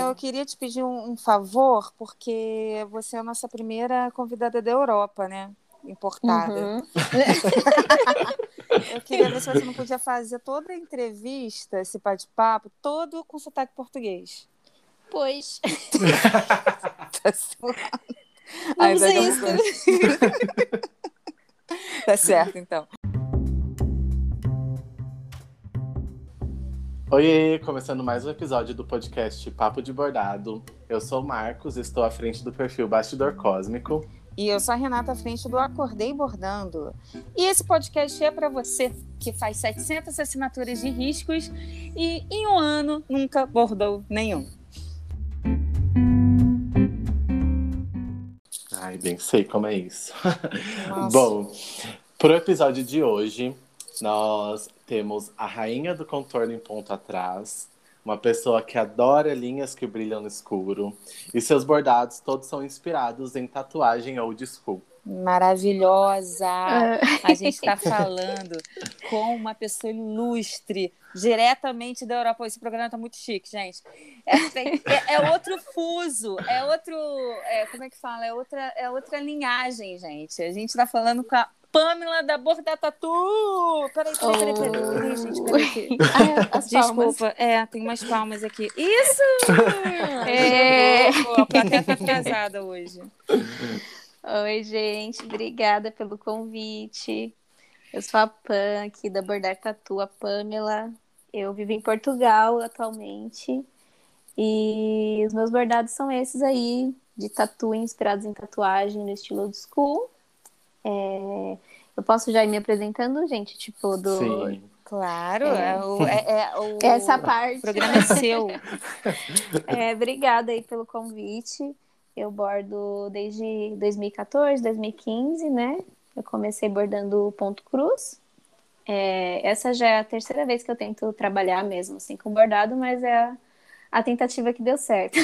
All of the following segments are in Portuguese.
Raquel, eu queria te pedir um, um, favor, porque você é a nossa primeira convidada da Europa, né? Importada. Uhum. eu queria ver se você não podia fazer toda a entrevista, esse bate-papo, todo com sotaque português. Pois. tá Vamos isso. tá certo, então. Oi, começando mais um episódio do podcast Papo de Bordado. Eu sou o Marcos, estou à frente do perfil Bastidor Cósmico. E eu sou a Renata à frente do Acordei Bordando. E esse podcast é para você que faz 700 assinaturas de riscos e em um ano nunca bordou nenhum. Ai, bem sei como é isso. Bom, pro episódio de hoje, nós temos a rainha do contorno em ponto atrás, uma pessoa que adora linhas que brilham no escuro, e seus bordados todos são inspirados em tatuagem old school. Maravilhosa! É. A gente está falando com uma pessoa ilustre, diretamente da Europa. Esse programa está muito chique, gente. É, é, é, outro fuso, é outro. É, como é que fala? É outra, é outra linhagem, gente. A gente está falando com a Pamela da Borda Tatu. Peraí, peraí, peraí, peraí, peraí, gente, peraí. Ah, Desculpa, é, tem umas palmas aqui. Isso! é. A plateia tá hoje. Oi, gente, obrigada pelo convite. Eu sou a Pam aqui da Bordar Tatu, a Pamela. Eu vivo em Portugal atualmente. E os meus bordados são esses aí, de tatu inspirados em tatuagem no estilo old school. É, eu posso já ir me apresentando, gente? Tipo, do. Sim. Claro, é, é, o, é, é o, essa parte. O programa é seu. é, obrigada aí pelo convite. Eu bordo desde 2014, 2015, né? Eu comecei bordando ponto cruz. É, essa já é a terceira vez que eu tento trabalhar mesmo assim com bordado, mas é a, a tentativa que deu certo.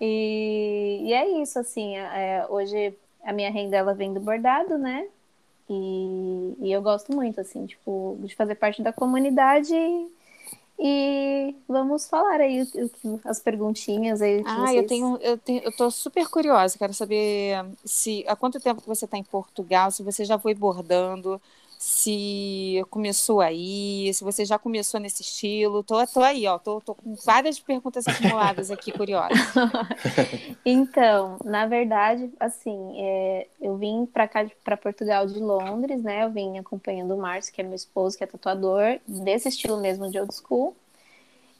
e, e, é isso, assim. É, hoje a minha renda ela vem do bordado, né? E, e eu gosto muito, assim, tipo, de fazer parte da comunidade e, vamos falar aí as perguntinhas aí. Ah, vocês... eu tenho, eu tenho, eu tô super curiosa, quero saber se há quanto tempo que você está em Portugal, se você já foi bordando, se começou aí, se você já começou nesse estilo. Tô, tô aí, ó, tô, tô com várias perguntas acumuladas aqui, curiosas. então, na verdade, assim, é, eu vim para cá, para Portugal de Londres, né? Eu vim acompanhando o Márcio, que é meu esposo, que é tatuador, desse estilo mesmo de old school.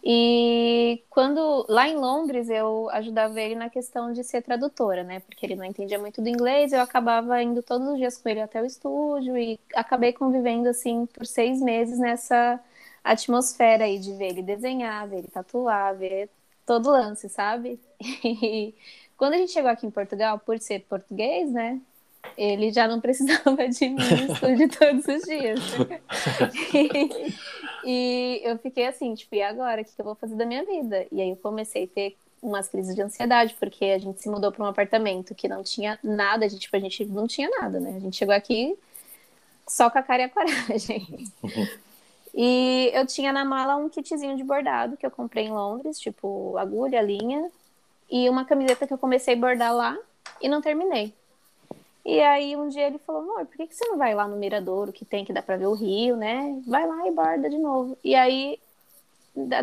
E quando lá em Londres eu ajudava ele na questão de ser tradutora, né? Porque ele não entendia muito do inglês, eu acabava indo todos os dias com ele até o estúdio e acabei convivendo assim por seis meses nessa atmosfera aí de ver ele desenhar, ver ele tatuar, ver todo lance, sabe? E quando a gente chegou aqui em Portugal, por ser português, né? Ele já não precisava de mim estúdio todos os dias. e, e, eu fiquei assim, tipo, e agora? O que eu vou fazer da minha vida? E aí eu comecei a ter umas crises de ansiedade, porque a gente se mudou para um apartamento que não tinha nada, a gente, tipo, a gente não tinha nada, né? A gente chegou aqui só com a cara e a coragem. e eu tinha na mala um kitzinho de bordado que eu comprei em Londres, tipo, agulha, linha, e uma camiseta que eu comecei a bordar lá e não terminei. E aí um dia ele falou, amor, por que, que você não vai lá no Miradouro, que tem que dá pra ver o rio, né? Vai lá e borda de novo. E aí,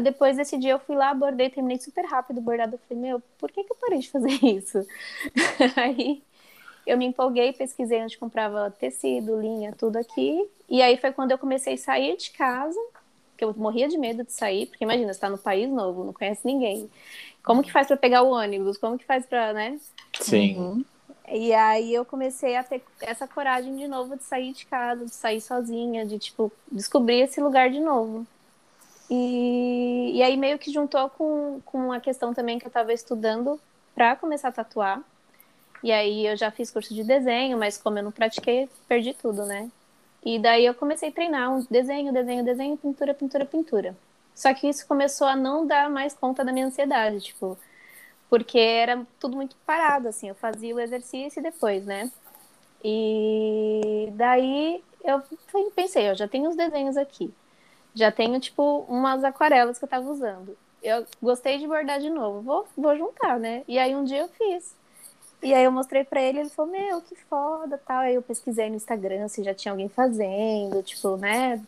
depois desse dia eu fui lá, bordei, terminei super rápido o bordado. Eu falei, meu, por que, que eu parei de fazer isso? aí eu me empolguei, pesquisei onde comprava tecido, linha, tudo aqui. E aí foi quando eu comecei a sair de casa, que eu morria de medo de sair, porque imagina, você tá no país novo, não conhece ninguém. Como que faz para pegar o ônibus? Como que faz para, né? Sim. Uhum. E aí eu comecei a ter essa coragem de novo de sair de casa, de sair sozinha, de tipo descobrir esse lugar de novo. E, e aí meio que juntou com, com a questão também que eu estava estudando para começar a tatuar. E aí eu já fiz curso de desenho, mas como eu não pratiquei, perdi tudo, né? E daí eu comecei a treinar um desenho, desenho, desenho, pintura, pintura, pintura. Só que isso começou a não dar mais conta da minha ansiedade, tipo, porque era tudo muito parado, assim, eu fazia o exercício e depois, né? E daí eu pensei, eu já tenho os desenhos aqui, já tenho, tipo, umas aquarelas que eu tava usando. eu gostei de bordar de novo, vou, vou juntar, né? E aí um dia eu fiz. E aí eu mostrei para ele, ele falou, meu, que foda, tal. Aí eu pesquisei no Instagram se já tinha alguém fazendo, tipo, né?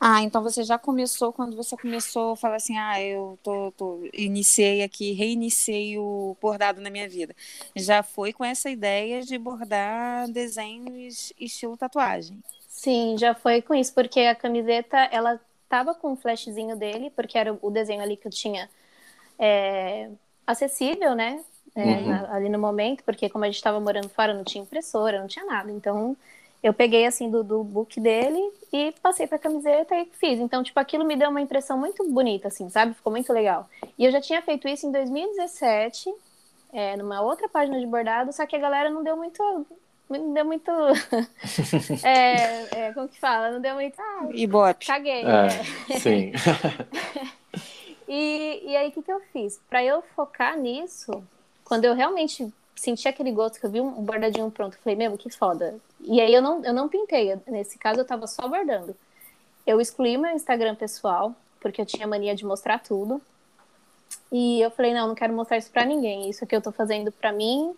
Ah, então você já começou, quando você começou a falar assim, ah, eu tô, tô, iniciei aqui, reiniciei o bordado na minha vida. Já foi com essa ideia de bordar desenhos estilo tatuagem. Sim, já foi com isso, porque a camiseta, ela tava com o flashzinho dele, porque era o desenho ali que eu tinha é, acessível, né? É, uhum. na, ali no momento, porque como a gente estava morando fora, não tinha impressora, não tinha nada. Então, eu peguei assim do, do book dele e passei para camiseta e fiz. Então, tipo, aquilo me deu uma impressão muito bonita, assim, sabe? Ficou muito legal. E eu já tinha feito isso em 2017, é, numa outra página de bordado, só que a galera não deu muito. Não deu muito. é, é, como que fala? Não deu muito. Ah, Ibope. Caguei. É, é. Sim. e, e aí, o que, que eu fiz? Para eu focar nisso, quando eu realmente senti aquele gosto que eu vi um bordadinho pronto, eu falei, meu, que foda. E aí eu não, eu não pintei, nesse caso eu tava só bordando. Eu excluí meu Instagram pessoal, porque eu tinha mania de mostrar tudo. E eu falei, não, não quero mostrar isso para ninguém. Isso aqui eu tô fazendo para mim,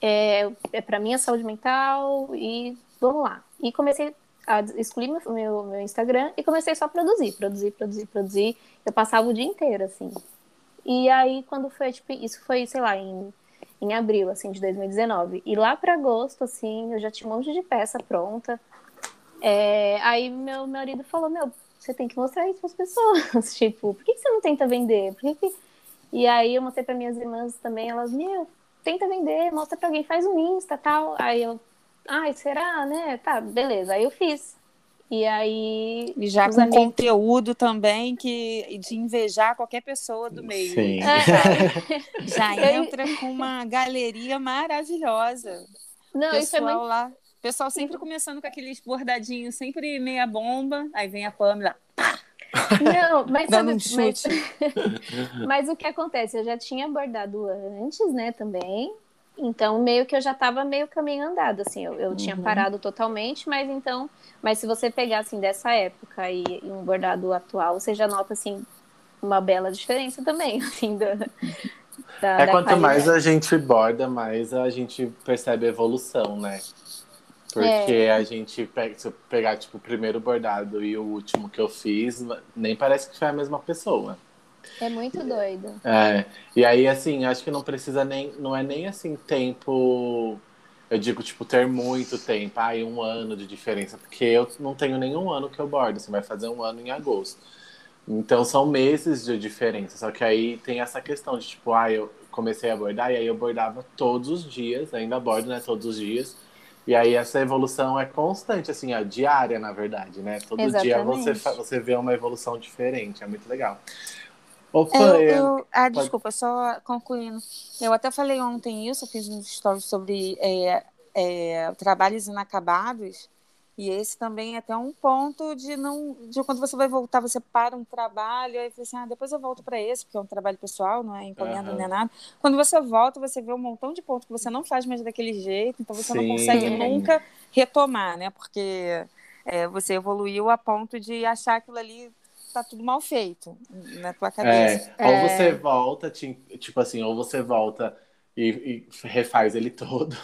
é, é para minha saúde mental e vamos lá. E comecei a excluir meu, meu, meu Instagram e comecei só a produzir, produzir, produzir, produzir. Eu passava o dia inteiro, assim. E aí, quando foi, tipo, isso foi, sei lá, em em abril, assim, de 2019. E lá para agosto, assim, eu já tinha um monte de peça pronta. É, aí meu marido falou, meu, você tem que mostrar isso para as pessoas. tipo, por que, você não tenta vender? Por que, que... E aí eu mostrei para minhas irmãs também, elas, meu, tenta vender, mostra para alguém, faz um Insta tal. Aí eu, ai, será, né? Tá, beleza. Aí eu fiz. E aí. E já com amigos... conteúdo também que de invejar qualquer pessoa do meio. Sim. É. Já entra com uma galeria maravilhosa. Não, pessoal isso é muito... lá. Pessoal sempre começando com aqueles bordadinhos, sempre meia bomba, aí vem a Pamela. Não, mas Dando sabe, um chute. Mas... mas o que acontece? Eu já tinha bordado antes, né, também. Então, meio que eu já estava meio caminho andado, assim, eu, eu uhum. tinha parado totalmente, mas então, mas se você pegar, assim, dessa época e, e, um bordado atual, você já nota, assim, uma bela diferença também, assim, da, da É da quanto qualidade. mais a gente borda, mais a gente percebe a evolução, né? Porque é. a gente, se eu pegar, tipo, o primeiro bordado e o último que eu fiz, nem parece que foi a mesma pessoa. É muito doido. É. E aí, assim, acho que não precisa nem. Não é nem assim tempo. Eu digo, tipo, ter muito tempo, aí um ano de diferença, porque eu não tenho nenhum ano que eu bordo, assim, vai fazer um ano em agosto. Então são meses de diferença, só que aí tem essa questão de, tipo, ah, eu comecei a bordar e aí eu bordava todos os dias, ainda bordo, né, todos os dias. E aí essa evolução é constante, assim, a diária, na verdade, né? Todo Exatamente. dia você, você vê uma evolução diferente, é muito legal. Opa, eu, eu, ah, pode... desculpa, só concluindo. Eu até falei ontem isso, eu fiz um story sobre é, é, trabalhos inacabados. E esse também é até um ponto de não. De quando você vai voltar, você para um trabalho, aí você assim, ah, depois eu volto para esse, porque é um trabalho pessoal, não é encomenda, uhum. é nada. Quando você volta, você vê um montão de pontos que você não faz mais daquele jeito, então você Sim. não consegue nunca retomar, né? Porque é, você evoluiu a ponto de achar aquilo ali tá tudo mal feito na tua cabeça. É, ou você volta, tipo assim, ou você volta e, e refaz ele todo.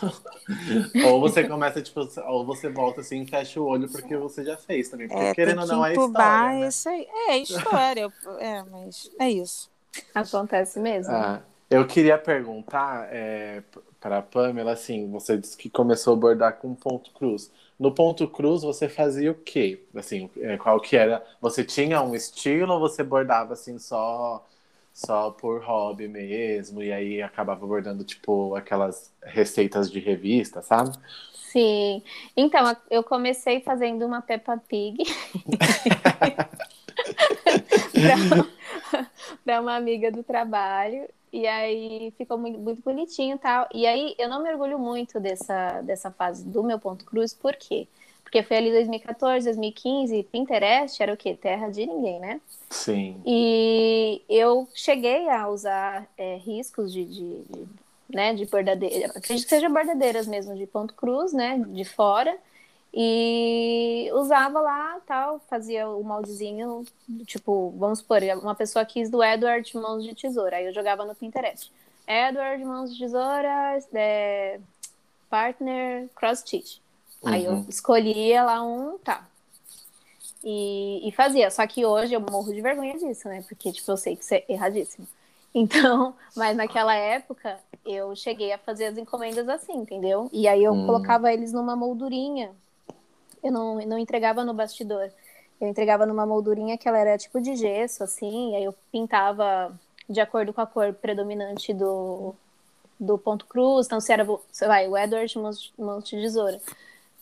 ou você começa, tipo, ou você volta assim e fecha o olho porque você já fez também. Porque é, querendo ou não é história. Né? Isso aí. É história, é, mas é isso. Acontece mesmo. Ah, eu queria perguntar é, para a Pamela, assim, você disse que começou a bordar com ponto cruz. No ponto cruz você fazia o quê? Assim, é, qual que era? Você tinha um estilo ou você bordava assim só só por hobby mesmo e aí acabava bordando tipo aquelas receitas de revista, sabe? Sim. Então, eu comecei fazendo uma Peppa Pig. para uma amiga do trabalho e aí ficou muito, muito bonitinho e tal. E aí eu não me orgulho muito dessa, dessa fase do meu ponto cruz, por quê? Porque foi ali 2014, 2015, Pinterest era o quê? Terra de ninguém, né? Sim. E eu cheguei a usar é, riscos de, de, de, né, de bordadeira, acredito que sejam bordadeiras mesmo, de ponto cruz, né, de fora. E usava lá, tal, fazia o moldezinho, tipo, vamos supor, uma pessoa quis do Edward Mãos de Tesoura, aí eu jogava no Pinterest. Edward Mãos de Tesoura, é, partner cross stitch. Uhum. Aí eu uhum. escolhia lá um, tá. E, e, fazia, só que hoje eu morro de vergonha disso, né? Porque, tipo, eu sei que isso é erradíssimo. Então, mas naquela época eu cheguei a fazer as encomendas assim, entendeu? E aí eu hum. colocava eles numa moldurinha eu não, não entregava no bastidor. Eu entregava numa moldurinha que ela era tipo de gesso, assim, aí eu pintava de acordo com a cor predominante do, do ponto cruz. Então, se era, sei lá, o Edward mãos de tesoura,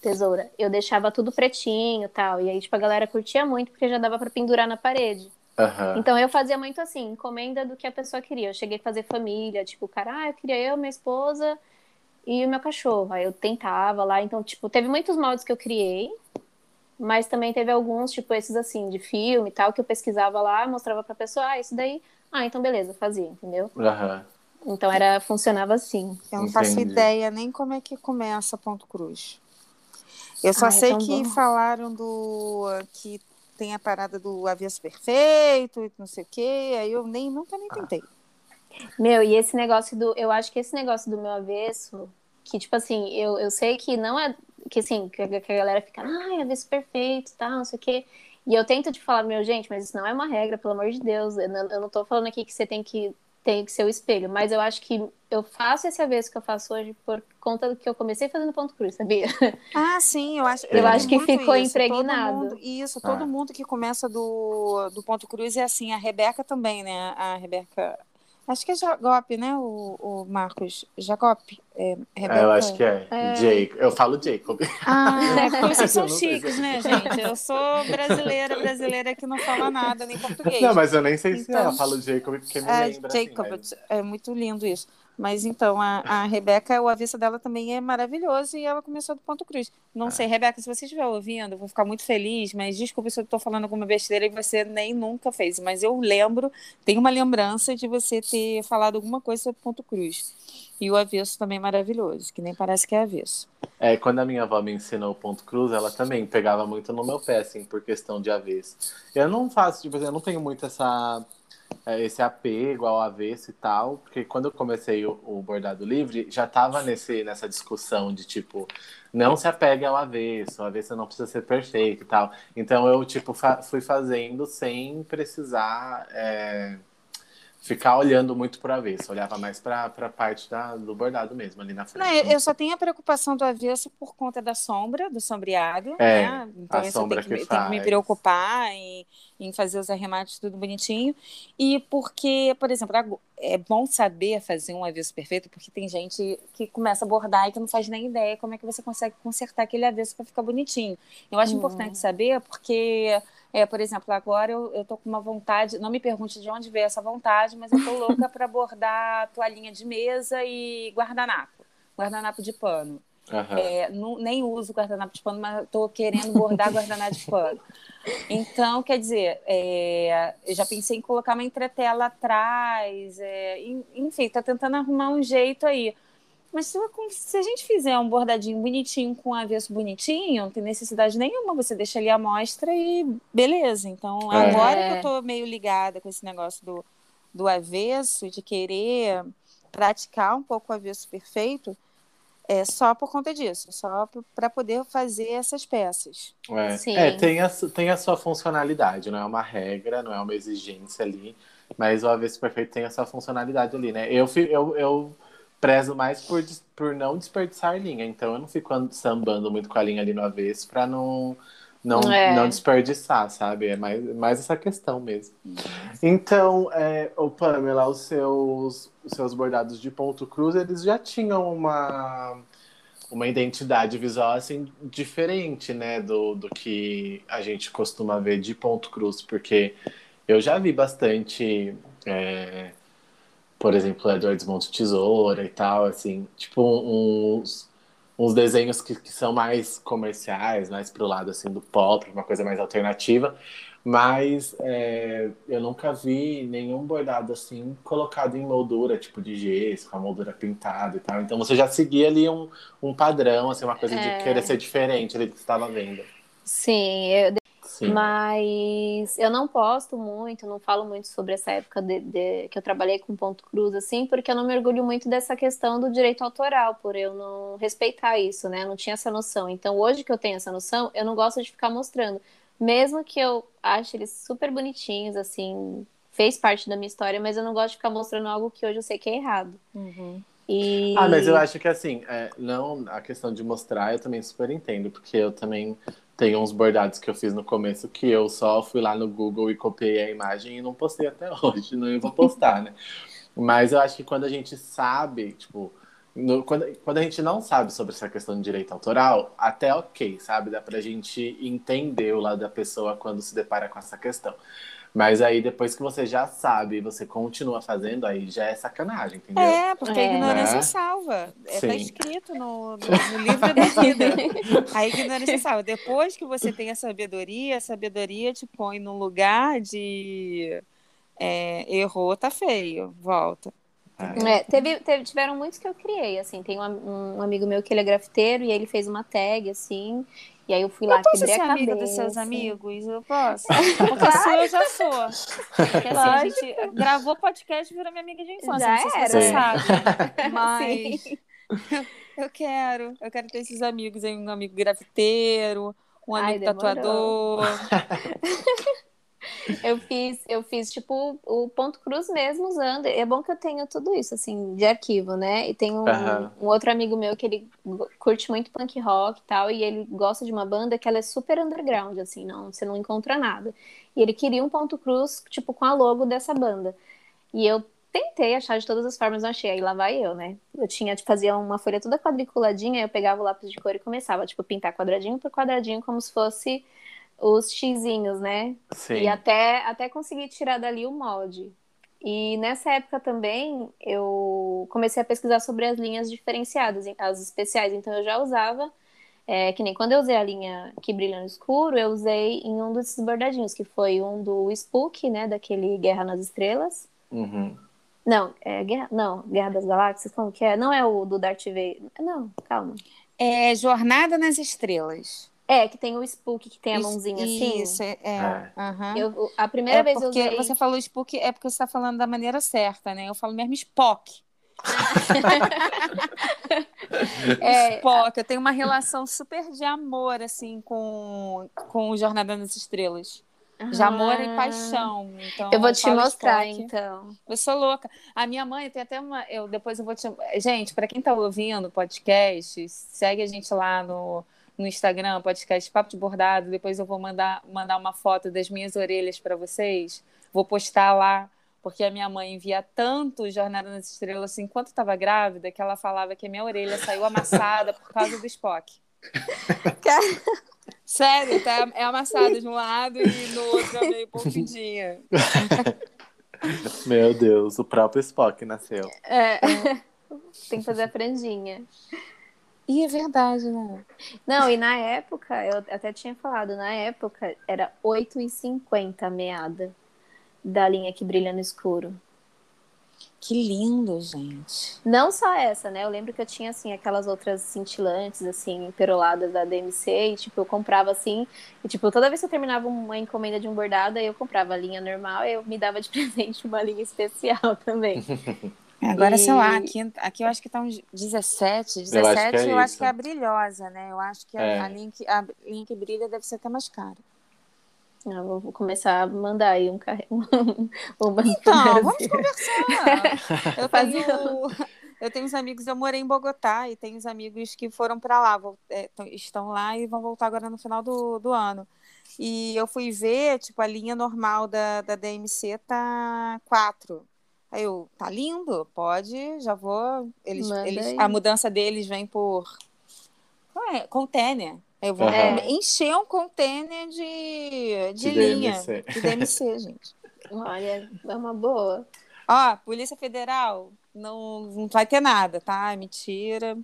tesoura, eu deixava tudo pretinho e tal. E aí, tipo, a galera curtia muito porque já dava para pendurar na parede. Uhum. Então eu fazia muito assim, encomenda do que a pessoa queria. Eu cheguei a fazer família, tipo, cara, ah, eu queria eu, minha esposa e o meu cachorro. Aí eu tentava lá, então, tipo, teve muitos moldes que eu criei, mas também teve alguns, tipo, esses assim, de filme e tal, que eu pesquisava lá, mostrava pra pessoa, ah, isso daí, ah, então beleza, fazia, entendeu? Uhum. Então era, funcionava assim. Eu não Entendi. faço ideia nem como é que começa ponto cruz. Eu só ah, é sei é que bom. falaram do que tem a parada do avesso perfeito e não sei o quê, aí eu nem nunca nem tentei. Meu, e esse negócio do. Eu acho que esse negócio do meu avesso, que, tipo assim, eu, eu sei que não é. Que assim, que a, que a galera fica, ai, avesso perfeito, tal, não sei o quê. E eu tento te falar, meu, gente, mas isso não é uma regra, pelo amor de Deus. Eu não, eu não tô falando aqui que você tem que tem que ser o espelho, mas eu acho que eu faço esse avesso que eu faço hoje por conta do que eu comecei fazendo ponto cruz, sabia? Ah, sim, eu acho. Eu, acho que ficou isso. impregnado. Todo mundo, isso, todo ah. mundo que começa do, do ponto cruz é assim. A Rebeca também, né? A Rebeca Acho que é Jacop, né, o, o Marcos? Jacop? É, é, eu acho que é. é. Jake. Eu falo Jacob. Ah, é porque vocês são chiques, né, gente? Eu sou brasileira, brasileira que não fala nada, nem português. Não, mas eu nem sei se ela fala Jacob, porque me é, lembra. Jacob, assim, mas... é muito lindo isso. Mas então, a, a Rebeca, o avesso dela também é maravilhoso e ela começou do ponto cruz. Não ah. sei, Rebeca, se você estiver ouvindo, eu vou ficar muito feliz, mas desculpa se eu estou falando alguma besteira e você nem nunca fez. Mas eu lembro, tenho uma lembrança de você ter falado alguma coisa sobre ponto cruz. E o avesso também é maravilhoso, que nem parece que é avesso. É, quando a minha avó me ensinou o ponto cruz, ela também pegava muito no meu pé, assim, por questão de avesso. Eu não faço, tipo, eu não tenho muito essa esse apego ao avesso e tal, porque quando eu comecei o, o bordado livre, já estava nesse, nessa discussão de tipo, não se apegue ao avesso, o avesso não precisa ser perfeito e tal. Então eu, tipo, fa fui fazendo sem precisar. É ficar olhando muito para avesso, olhava mais para a parte da, do bordado mesmo, ali na frente. Não, eu só tenho a preocupação do avesso por conta da sombra, do sombreado, é, né? Então eu tenho que, que, tenho que me preocupar em, em fazer os arremates tudo bonitinho. E porque, por exemplo, é bom saber fazer um avesso perfeito, porque tem gente que começa a bordar e que não faz nem ideia como é que você consegue consertar aquele avesso para ficar bonitinho. Eu acho hum. importante saber porque é, por exemplo, agora eu, eu tô com uma vontade, não me pergunte de onde veio essa vontade, mas eu tô louca para bordar toalhinha de mesa e guardanapo, guardanapo de pano. Uhum. É, não, nem uso guardanapo de pano, mas estou querendo bordar guardanapo de pano. Então, quer dizer, é, eu já pensei em colocar uma entretela atrás, é, enfim, está tentando arrumar um jeito aí. Mas se, se, a gente fizer um bordadinho bonitinho com avesso bonitinho, não tem necessidade nenhuma. Você deixa ali a amostra e beleza. Então, é. agora que eu tô meio ligada com esse negócio do, do avesso, de querer praticar um pouco o avesso perfeito, é só por conta disso, só para poder fazer essas peças. É, é, tem, a, tem a sua funcionalidade, não é uma regra, não é uma exigência ali, mas o avesso perfeito tem a sua funcionalidade ali, né? Eu, eu, eu prezo mais por, por não desperdiçar linha. Então eu não fico sambando muito com a linha ali no avesso para não, não, é. não desperdiçar, sabe? É mais, mais essa questão mesmo. Então, é, o Pamela, os seus, os seus bordados de ponto cruz, eles já tinham uma, uma identidade visual assim diferente, né, do, do que a gente costuma ver de ponto cruz, porque eu já vi bastante. É, por exemplo, Edward Monte Tesoura e tal, assim, tipo uns, uns desenhos que, que são mais comerciais, mais pro lado assim do pop, uma coisa mais alternativa. Mas é, eu nunca vi nenhum bordado assim colocado em moldura, tipo de gesso, com a moldura pintada e tal. Então você já seguia ali um, um padrão, assim, uma coisa é... de querer ser diferente ali que você estava vendo. Sim, eu... Sim. Mas eu não posto muito, não falo muito sobre essa época de, de, que eu trabalhei com ponto cruz, assim, porque eu não mergulho muito dessa questão do direito autoral, por eu não respeitar isso, né? Eu não tinha essa noção. Então, hoje que eu tenho essa noção, eu não gosto de ficar mostrando. Mesmo que eu ache eles super bonitinhos, assim, fez parte da minha história, mas eu não gosto de ficar mostrando algo que hoje eu sei que é errado. Uhum. E... Ah, mas eu acho que assim, é, não a questão de mostrar, eu também super entendo, porque eu também tenho uns bordados que eu fiz no começo que eu só fui lá no Google e copiei a imagem e não postei até hoje, não vou postar, né? Mas eu acho que quando a gente sabe, tipo, no, quando, quando a gente não sabe sobre essa questão de direito autoral, até ok, sabe? Dá pra gente entender o lado da pessoa quando se depara com essa questão. Mas aí depois que você já sabe e você continua fazendo, aí já é sacanagem, entendeu? É, porque a é. ignorância né? salva. É, tá escrito no, no, no livro da vida. a ignorância salva. Depois que você tem a sabedoria, a sabedoria te põe no lugar de é, errou, tá feio, volta. É, teve, teve, tiveram muitos que eu criei, assim, tem um, um, amigo meu que ele é grafiteiro e ele fez uma tag, assim, e aí eu fui eu lá, quebrei a cabeça. dos seus amigos? Eu posso? Porque a sua eu já sou. Porque assim, a gente gravou podcast e virou minha amiga de infância, já não sei era. se você sabe. Mas eu quero, eu quero ter esses amigos aí, um amigo grafiteiro, um amigo Ai, tatuador. eu fiz, eu fiz tipo o ponto cruz mesmo usando. É bom que eu tenho tudo isso assim de arquivo, né? E tem um, uhum. um, outro amigo meu que ele curte muito punk rock e tal, e ele gosta de uma banda que ela é super underground, assim, não, você não encontra nada. E ele queria um ponto cruz tipo com a logo dessa banda. E eu tentei achar de todas as formas, não achei. Aí lá vai eu, né? Eu tinha, tipo, fazia uma folha toda quadriculadinha, eu pegava o lápis de cor e começava, tipo, pintar quadradinho por quadradinho, como se fosse os xizinhos, né? Sim. E até, até conseguir tirar dali o molde. E nessa época também eu comecei a pesquisar sobre as linhas diferenciadas, as especiais. Então eu já usava, é, que nem quando eu usei a linha que brilha no escuro, eu usei em um desses bordadinhos, que foi um do Spook, né? Daquele Guerra nas Estrelas. Uhum. Não, é Guerra, não, Guerra das Galáxias, como que é? Não é o do Darth Vader. Não, calma. É Jornada nas Estrelas. É, que tem o Spook, que tem a mãozinha assim. Isso, é. é. Uhum. Eu, a primeira é vez porque eu usei... Você falou Spook, é porque você está falando da maneira certa, né? Eu falo mesmo Spock. é, Spock, eu tenho uma relação super de amor, assim, com, com o Jornada nas Estrelas. De amor e paixão. Então, eu vou te mostrar, Spock. então. Eu sou louca. A minha mãe tem até uma. Eu, depois eu vou te. Gente, para quem está ouvindo o podcast, segue a gente lá no no Instagram, podcast Papo de Bordado. Depois eu vou mandar, mandar uma foto das minhas orelhas para vocês. Vou postar lá, porque a minha mãe envia tanto Jornada nas Estrelas assim, enquanto estava grávida, que ela falava que a minha orelha saiu amassada por causa do Spock. Sério, tá, é amassada de um lado e no outro é meio pontudinha. Meu Deus, o próprio Spock nasceu. É, tem que fazer a franjinha. E é verdade, né? Não, e na época, eu até tinha falado, na época era 8,50 a meada da linha que brilha no escuro. Que lindo, gente. Não só essa, né? Eu lembro que eu tinha, assim, aquelas outras cintilantes, assim, peroladas da DMC, e, tipo, eu comprava, assim, e, tipo, toda vez que eu terminava uma encomenda de um bordado, aí eu comprava a linha normal e eu me dava de presente uma linha especial também. Agora, e... sei lá, aqui, aqui eu acho que tá uns 17, 17 eu acho que é, eu acho que é a brilhosa, né? Eu acho que é. a, a, link, a link brilha deve ser até mais cara. Eu vou começar a mandar aí um carrinho. então, vamos conversar. Eu tenho, eu tenho uns amigos, eu morei em Bogotá e tenho uns amigos que foram para lá, é, estão lá e vão voltar agora no final do, do ano. E eu fui ver, tipo, a linha normal da, da DMC tá 4. Aí eu, tá lindo, pode, já vou. Eles, eles, a mudança deles vem por é, container. Eu vou uhum. encher um container de, de, de linha DMC. de DMC, gente. Olha, é uma boa. Ó, Polícia Federal, não, não vai ter nada, tá? É mentira.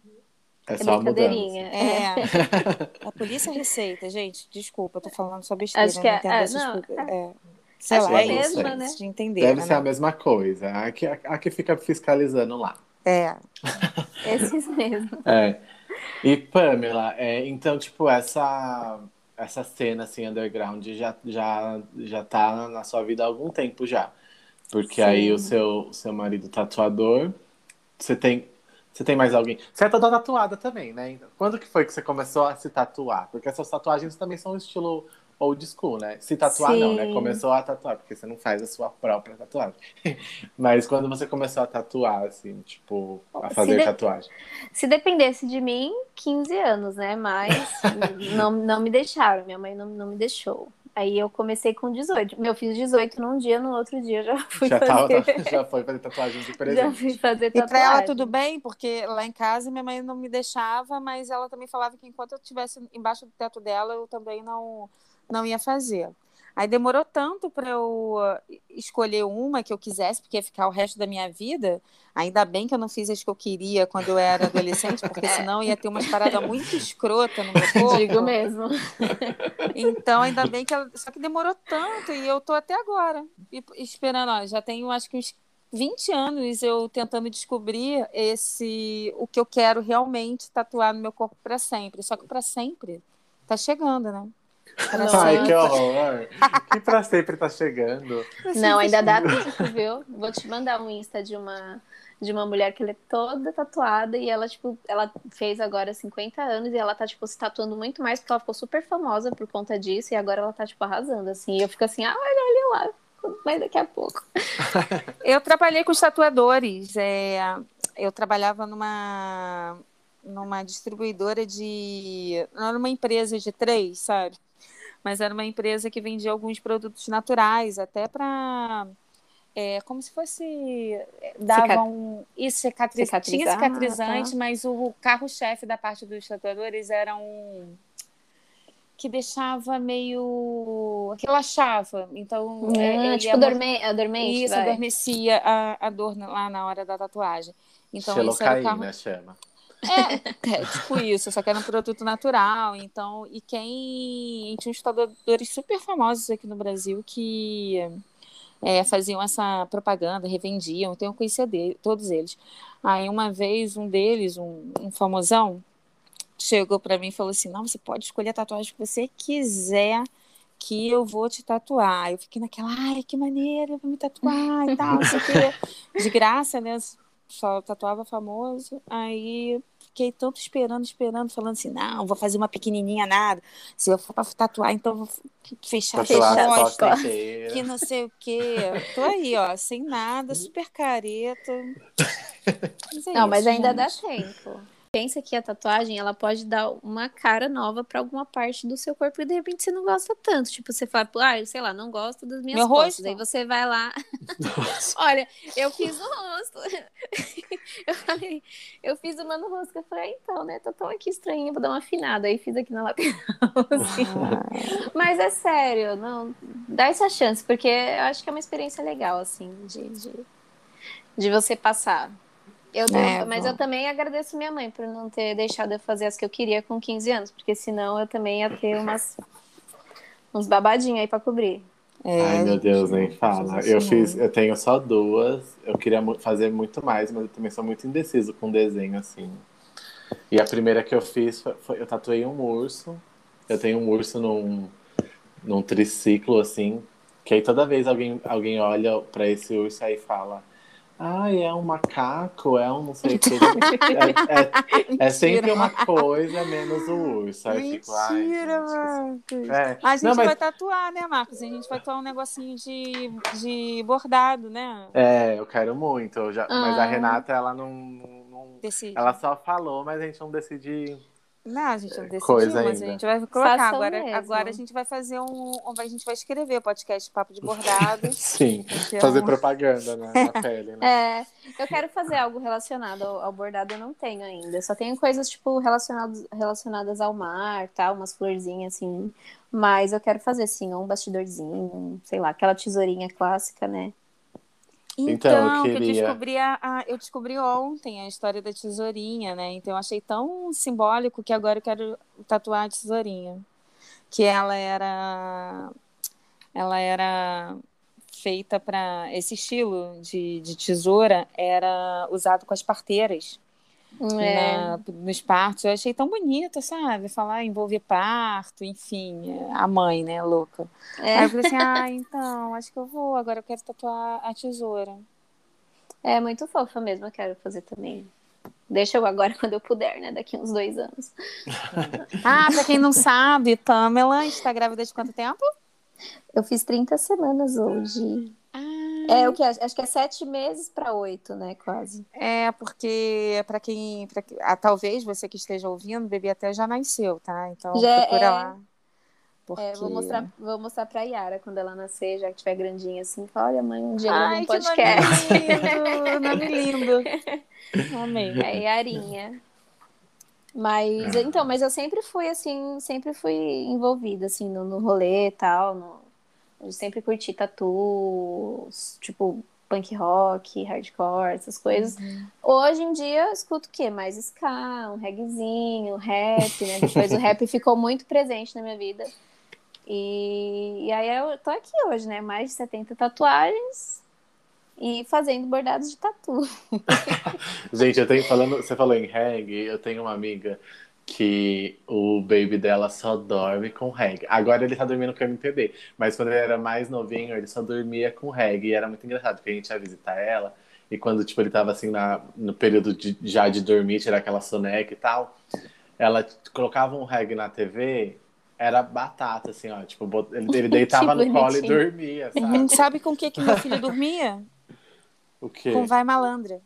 É, é só brincadeirinha. É. a polícia receita, gente, desculpa, eu tô falando só besteira. Acho que é, é, não, é. Sei lá, é mesmo, isso, né? de entender. Deve né? ser a mesma coisa. A que, a que fica fiscalizando lá. É. Esses mesmo. É. E Pamela, é, então, tipo, essa, essa cena assim, underground já, já, já tá na sua vida há algum tempo já. Porque Sim. aí o seu, seu marido tatuador, você tem. Você tem mais alguém? Você é toda tatuada também, né? Quando que foi que você começou a se tatuar? Porque essas tatuagens também são um estilo old school, né? Se tatuar Sim. não, né? Começou a tatuar, porque você não faz a sua própria tatuagem. Mas quando você começou a tatuar, assim, tipo, a fazer se de... tatuagem? Se dependesse de mim, 15 anos, né? Mas não, não me deixaram, minha mãe não, não me deixou. Aí eu comecei com 18. Meu fiz 18 num dia, no outro dia já fui já fazer. Tava, já foi fazer tatuagem de presente. Já fui fazer tatuagem. E pra ela tudo bem, porque lá em casa minha mãe não me deixava, mas ela também falava que enquanto eu estivesse embaixo do teto dela, eu também não não ia fazer. Aí demorou tanto para eu uh, escolher uma que eu quisesse, porque ia ficar o resto da minha vida. Ainda bem que eu não fiz as que eu queria quando eu era adolescente, porque senão ia ter umas paradas muito escrota no meu corpo. Digo mesmo. Então, ainda bem que ela... Só que demorou tanto e eu tô até agora esperando. Ó, já tenho acho que uns 20 anos eu tentando descobrir esse o que eu quero realmente tatuar no meu corpo para sempre. Só que para sempre tá chegando, né? Ai, que horror. que pra sempre tá chegando. Não, ainda dá tempo, viu? Vou te mandar um Insta de uma de uma mulher que ela é toda tatuada e ela, tipo, ela fez agora 50 anos e ela tá, tipo, se tatuando muito mais porque ela ficou super famosa por conta disso e agora ela tá, tipo, arrasando, assim. E eu fico assim, ah, olha, olha lá, mas daqui a pouco. eu trabalhei com os tatuadores. É, eu trabalhava numa, numa distribuidora de. numa empresa de três, sabe? Mas era uma empresa que vendia alguns produtos naturais, até para. É, como se fosse. É, davam. Cicat... Isso, cicatriz... tinha cicatrizante, tá. mas o carro-chefe da parte dos tatuadores era um. que deixava meio. que relaxava. Então. Hum, é, tipo, dorme... adormente. Isso, vai. adormecia a, a dor lá na hora da tatuagem. Então, Xelocaína, isso era o carro... chama. É, é, tipo isso, só que era um produto natural. Então, e quem. Tinha uns tatuadores super famosos aqui no Brasil que é, faziam essa propaganda, revendiam. Então, eu conhecia todos eles. Aí, uma vez, um deles, um, um famosão, chegou para mim e falou assim: Não, você pode escolher a tatuagem que você quiser que eu vou te tatuar. Eu fiquei naquela, ai, que maneira, eu vou me tatuar e tal, não sei o quê. De graça, né? Só tatuava famoso. Aí fiquei tanto esperando, esperando, falando assim, não, vou fazer uma pequenininha nada. Se eu for para tatuar, então vou fechar as costas, que não sei o quê. Tô aí, ó, sem nada, super careta. Mas é não, isso, mas ainda gente. dá tempo pensa que a tatuagem ela pode dar uma cara nova para alguma parte do seu corpo e de repente você não gosta tanto. Tipo, você fala, ah, sei lá, não gosto das minhas Meu costas. Rosto. Aí você vai lá. Olha, eu fiz no rosto. eu falei, eu fiz uma no rosto. Eu falei, ah, então, né? Tô tão aqui estranha, vou dar uma afinada. Aí fiz aqui na lateral. Assim. Ah. Mas é sério, não. Dá essa chance, porque eu acho que é uma experiência legal, assim, de, de, de você passar. Eu é, mas bom. eu também agradeço minha mãe por não ter deixado eu fazer as que eu queria com 15 anos, porque senão eu também ia ter umas uns babadinhos aí para cobrir. É, Ai, meu Deus, nem fala. Eu fiz, eu tenho só duas. Eu queria fazer muito mais, mas eu também sou muito indeciso com desenho assim. E a primeira que eu fiz foi, foi eu tatuei um urso. Eu tenho um urso num, num triciclo assim, que aí toda vez alguém alguém olha para esse urso aí fala ah, é um macaco, é um não sei o que. É, é, é, sempre uma coisa menos o urso. Aí Mentira, fico, Marcos. É. A gente não, mas... vai tatuar, né, Marcos? A gente vai tatuar um negocinho de, de bordado, né? É, eu quero muito. Eu já... Ah. Mas a ah. Renata, ela não. não... Decide. Ela só falou, mas a gente não decide não, a gente não decidiu, Coisa mas ainda. a gente vai colocar. agora, agora a gente vai fazer um. A gente vai escrever o podcast Papo de Bordado. Sim, então... fazer propaganda né, na pele, né? É, eu quero fazer algo relacionado ao, ao, bordado, eu não tenho ainda. Só tenho coisas, tipo, relacionadas, relacionadas ao mar, tal, umas florzinhas assim. Mas eu quero fazer, sim, um bastidorzinho, sei lá, aquela tesourinha clássica, né? Então, então eu, queria... eu, descobri a, a, eu descobri ontem a história da tesourinha, né? Então eu achei tão simbólico que agora eu quero tatuar a tesourinha. Que ela era. Ela era feita para. Esse estilo de, de tesoura era usado com as parteiras. É. Na, nos partos. Eu achei tão bonito, sabe? Falar envolver parto, enfim, a mãe, né, louca. É. Aí eu falei assim: ah, então, acho que eu vou, agora eu quero tatuar a tesoura. É muito fofa mesmo, eu quero fazer também. Deixa eu agora quando eu puder, né? Daqui uns dois anos. ah, pra quem não sabe, Pamela está grávida de quanto tempo? Eu fiz 30 semanas hoje. É o que acho que é sete meses para oito, né? Quase. É porque para quem, pra, ah, talvez você que esteja ouvindo, o bebê até já nasceu, tá? Então já procura é... lá. Porque... É, vou mostrar, vou mostrar pra Yara quando ela nascer, já que tiver grandinha assim. Fala, olha, mãe, um dia Ai, no podcast. Lindo, nome lindo. Amei. É Yarinha. Mas, então, mas eu sempre fui assim, sempre fui envolvida, assim, no, no rolê e tal, no, eu sempre curti tatu, tipo punk rock, hardcore, essas coisas. Uhum. Hoje em dia eu escuto o quê? Mais ska, um reggaezinho, rap, né? Depois o rap ficou muito presente na minha vida. E, e aí eu tô aqui hoje, né? Mais de 70 tatuagens e fazendo bordados de tatu. Gente, eu tenho falando, você falou em reggae, eu tenho uma amiga que o baby dela só dorme com reggae. Agora ele tá dormindo com MPB, mas quando ele era mais novinho, ele só dormia com reggae. E era muito engraçado, porque a gente ia visitar ela, e quando tipo, ele tava assim na, no período de, já de dormir, tirar aquela soneca e tal, ela colocava um reggae na TV, era batata, assim, ó. Tipo, ele, ele deitava no colo e dormia, sabe? Sabe com o que, que meu filho dormia? O quê? Com Vai Malandra.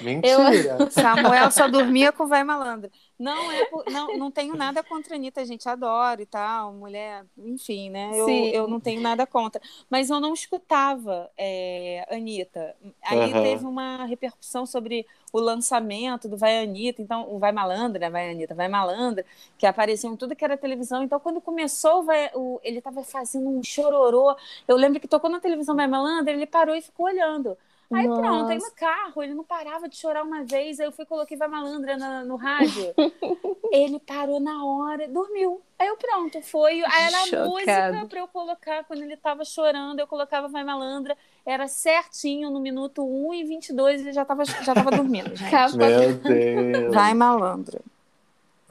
Mentira! Eu, Samuel só dormia com Vai Malandra. Não, é, não, não tenho nada contra a Anitta, a gente adora e tal, mulher, enfim, né? Eu, eu não tenho nada contra. Mas eu não escutava é, Anitta. Aí uhum. teve uma repercussão sobre o lançamento do Vai Anitta, então, o Vai Malandra, Vai Anitta, Vai Malandra, que apareciam em tudo que era televisão. Então, quando começou, vai, o, ele estava fazendo um chororô. Eu lembro que tocou na televisão Vai Malandra, ele parou e ficou olhando. Aí Nossa. pronto, aí no carro, ele não parava de chorar uma vez, aí eu fui coloquei Vai Malandra no, no rádio. ele parou na hora, dormiu. Aí eu pronto, foi. Aí era Chocado. a música pra eu colocar quando ele tava chorando, eu colocava Vai Malandra, era certinho no minuto 1 e 22 ele já tava, já tava dormindo, gente. Meu Deus. Vai Malandra.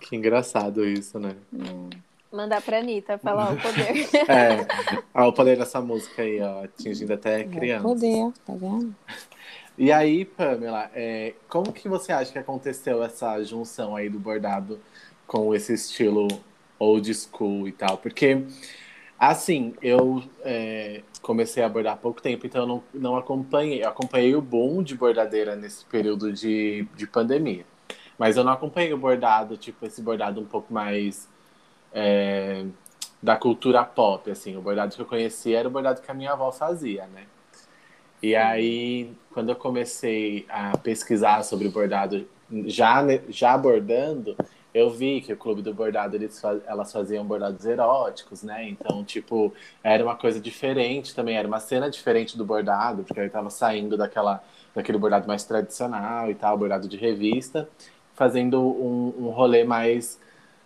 Que engraçado isso, né? Hum. Mandar pra Anitta falar o poder. é, ah, o poder dessa música aí, ó, atingindo até criança. O poder, tá vendo? E aí, Pamela, é, como que você acha que aconteceu essa junção aí do bordado com esse estilo old school e tal? Porque, assim, eu é, comecei a bordar há pouco tempo, então eu não, não acompanhei. Eu acompanhei o boom de bordadeira nesse período de, de pandemia. Mas eu não acompanhei o bordado, tipo, esse bordado um pouco mais é, da cultura pop, assim. O bordado que eu conhecia era o bordado que a minha avó fazia, né? E aí, quando eu comecei a pesquisar sobre bordado, já, já bordando, eu vi que o Clube do Bordado, eles, elas faziam bordados eróticos, né? Então, tipo, era uma coisa diferente também, era uma cena diferente do bordado, porque eu estava saindo daquela, daquele bordado mais tradicional e tal, bordado de revista, fazendo um, um rolê mais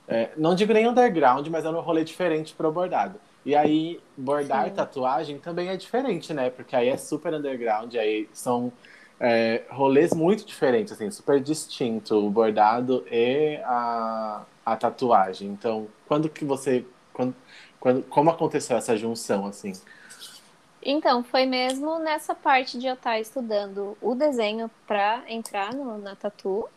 é, não digo nem underground, mas é um rolê diferente pro bordado. E aí, bordar Sim. tatuagem também é diferente, né? Porque aí é super underground, aí são é, rolês muito diferentes, assim, super distinto o bordado e a, a tatuagem. Então, quando que você. Quando, quando, como aconteceu essa junção, assim? Então, foi mesmo nessa parte de eu estar estudando o desenho para entrar no, na tatu.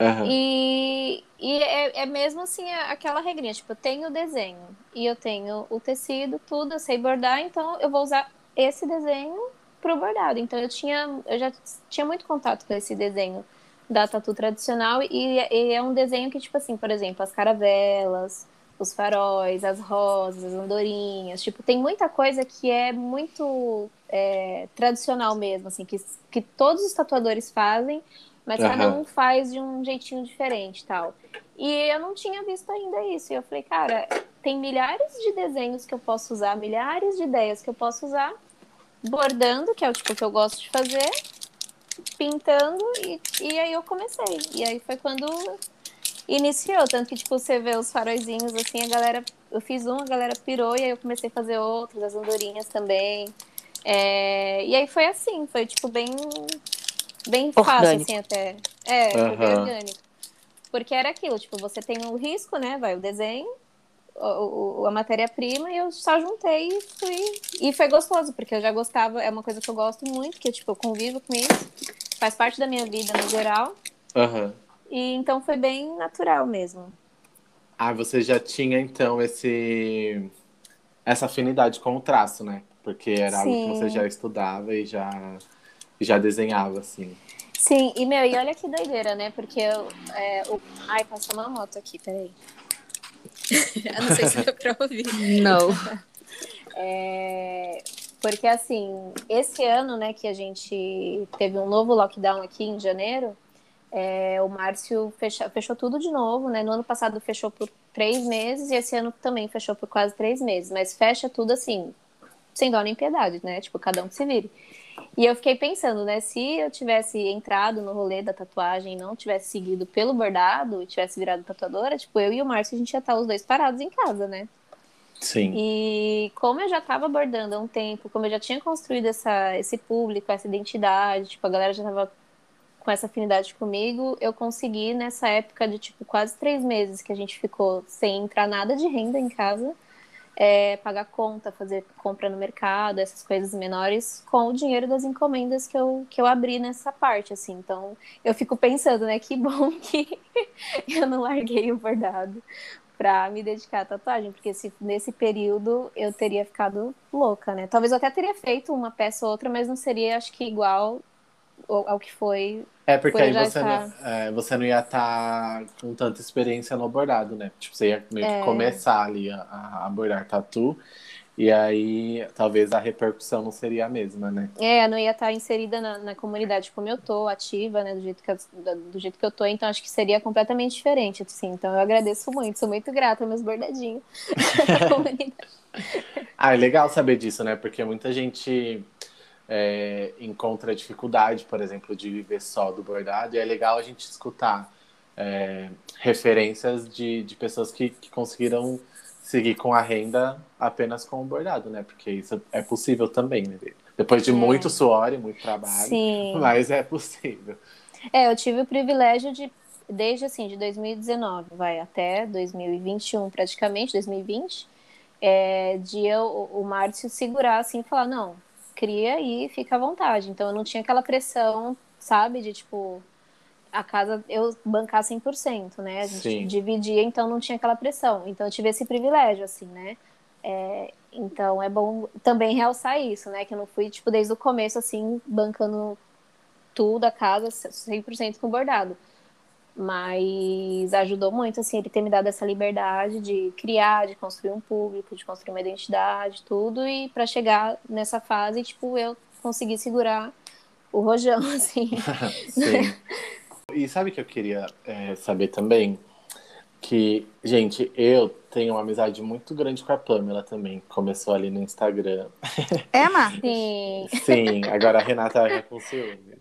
Uhum. E, e é, é, mesmo assim aquela regrinha, tipo, eu tenho o desenho e eu tenho o tecido, tudo, eu sei bordar, então eu vou usar esse desenho pro bordado. Então eu tinha, eu já tinha muito contato com esse desenho da tatu tradicional e, e é um desenho que, tipo assim, por exemplo, as caravelas, os faróis, as rosas, as andorinhas, tipo, tem muita coisa que é muito é, tradicional mesmo, assim, que, que todos os tatuadores fazem, mas uhum. cada um faz de um jeitinho diferente tal. E eu não tinha visto ainda isso. E eu falei, cara, tem milhares de desenhos que eu posso usar, milhares de ideias que eu posso usar. bordando, que é o tipo que eu gosto de fazer, pintando, e, e aí eu comecei. E aí foi quando iniciou. Tanto que, tipo, você vê os faróizinhos assim, a galera. Eu fiz um, a galera pirou, e aí eu comecei a fazer outros, as andorinhas também. É, e aí foi assim, foi tipo bem. Bem orgânico. fácil, assim, até. É, bem orgânico. Porque era aquilo, tipo, você tem o risco, né? Vai o desenho, o, o, a matéria-prima, e eu só juntei e fui. E foi gostoso, porque eu já gostava, é uma coisa que eu gosto muito, que tipo, eu convivo com isso, faz parte da minha vida no geral. Uhum. E então foi bem natural mesmo. Ah, você já tinha então esse essa afinidade com o traço, né? Porque era Sim. algo que você já estudava e já já desenhava assim. Sim, e meu, e olha que doideira, né? Porque eu. É, o... Ai, passou uma moto aqui, peraí. eu não sei se deu pra ouvir. Não. É, porque assim, esse ano, né, que a gente teve um novo lockdown aqui em janeiro, é, o Márcio fecha, fechou tudo de novo, né? No ano passado fechou por três meses e esse ano também fechou por quase três meses, mas fecha tudo assim, sem dó nem piedade, né? Tipo, cada um que se vire. E eu fiquei pensando, né? Se eu tivesse entrado no rolê da tatuagem não tivesse seguido pelo bordado e tivesse virado tatuadora, tipo, eu e o Márcio, a gente ia estar os dois parados em casa, né? Sim. E como eu já estava bordando há um tempo, como eu já tinha construído essa, esse público, essa identidade, tipo, a galera já estava com essa afinidade comigo, eu consegui nessa época de, tipo, quase três meses que a gente ficou sem entrar nada de renda em casa, é, pagar conta, fazer compra no mercado, essas coisas menores, com o dinheiro das encomendas que eu, que eu abri nessa parte, assim. Então, eu fico pensando, né, que bom que eu não larguei o bordado para me dedicar à tatuagem, porque se nesse período eu teria ficado louca, né? Talvez eu até teria feito uma peça ou outra, mas não seria, acho que, igual ao que foi. É, porque aí você, não, é, você não ia estar tá com tanta experiência no bordado, né? Tipo, você ia meio é. que começar ali a, a abordar tatu. E aí, talvez a repercussão não seria a mesma, né? É, não ia estar tá inserida na, na, comunidade como eu tô, ativa, né? Do jeito, que eu, do jeito que eu tô, então acho que seria completamente diferente, assim. Então eu agradeço muito, sou muito grata aos meus bordadinhos ah, é legal saber disso, né? Porque muita gente é, encontra dificuldade, por exemplo, de viver só do bordado, e é legal a gente escutar é, referências de, de pessoas que, que conseguiram seguir com a renda apenas com o bordado, né? Porque isso é possível também, né? Depois de é. muito suor e muito trabalho, Sim. mas é possível. É, eu tive o privilégio de, desde assim, de 2019, vai até 2021 praticamente, 2020, é, de eu, o Márcio segurar assim e falar, não, cria e fica à vontade. Então eu não tinha aquela pressão, sabe, de tipo a casa eu bancar 100%, né? A gente Sim. dividia, então não tinha aquela pressão. Então eu tive esse privilégio, assim, né? É, então é bom também realçar isso, né? Que eu não fui, tipo, desde o começo, assim, bancando tudo, a casa 100% com bordado. Mas ajudou muito, assim, ele ter me dado essa liberdade de criar, de construir um público, de construir uma identidade, tudo. E para chegar nessa fase, tipo, eu conseguir segurar o rojão, assim. Sim. E sabe o que eu queria é, saber também? Que, gente, eu tenho uma amizade muito grande com a Pamela também. Começou ali no Instagram. É, Mar? Sim. Sim, agora a Renata já com ciúmes.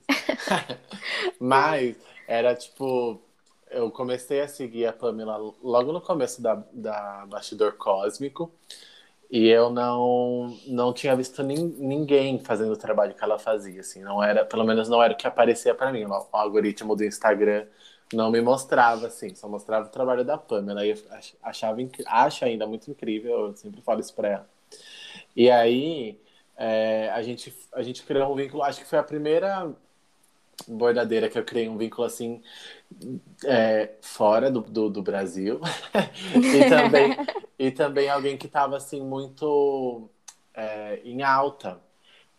Mas era tipo eu comecei a seguir a Pamela logo no começo da, da Bastidor Cósmico. E eu não, não tinha visto nin, ninguém fazendo o trabalho que ela fazia, assim, não era, pelo menos não era o que aparecia para mim. O, algoritmo do Instagram não me mostrava, assim, só mostrava o trabalho da Pamela. E eu achava, acho ainda muito incrível, eu sempre falo isso para ela. E aí é, a, gente, a gente criou um vínculo, acho que foi a primeira bordadeira que eu criei um vínculo assim é, fora do, do, do Brasil. E também e também alguém que estava assim muito é, em alta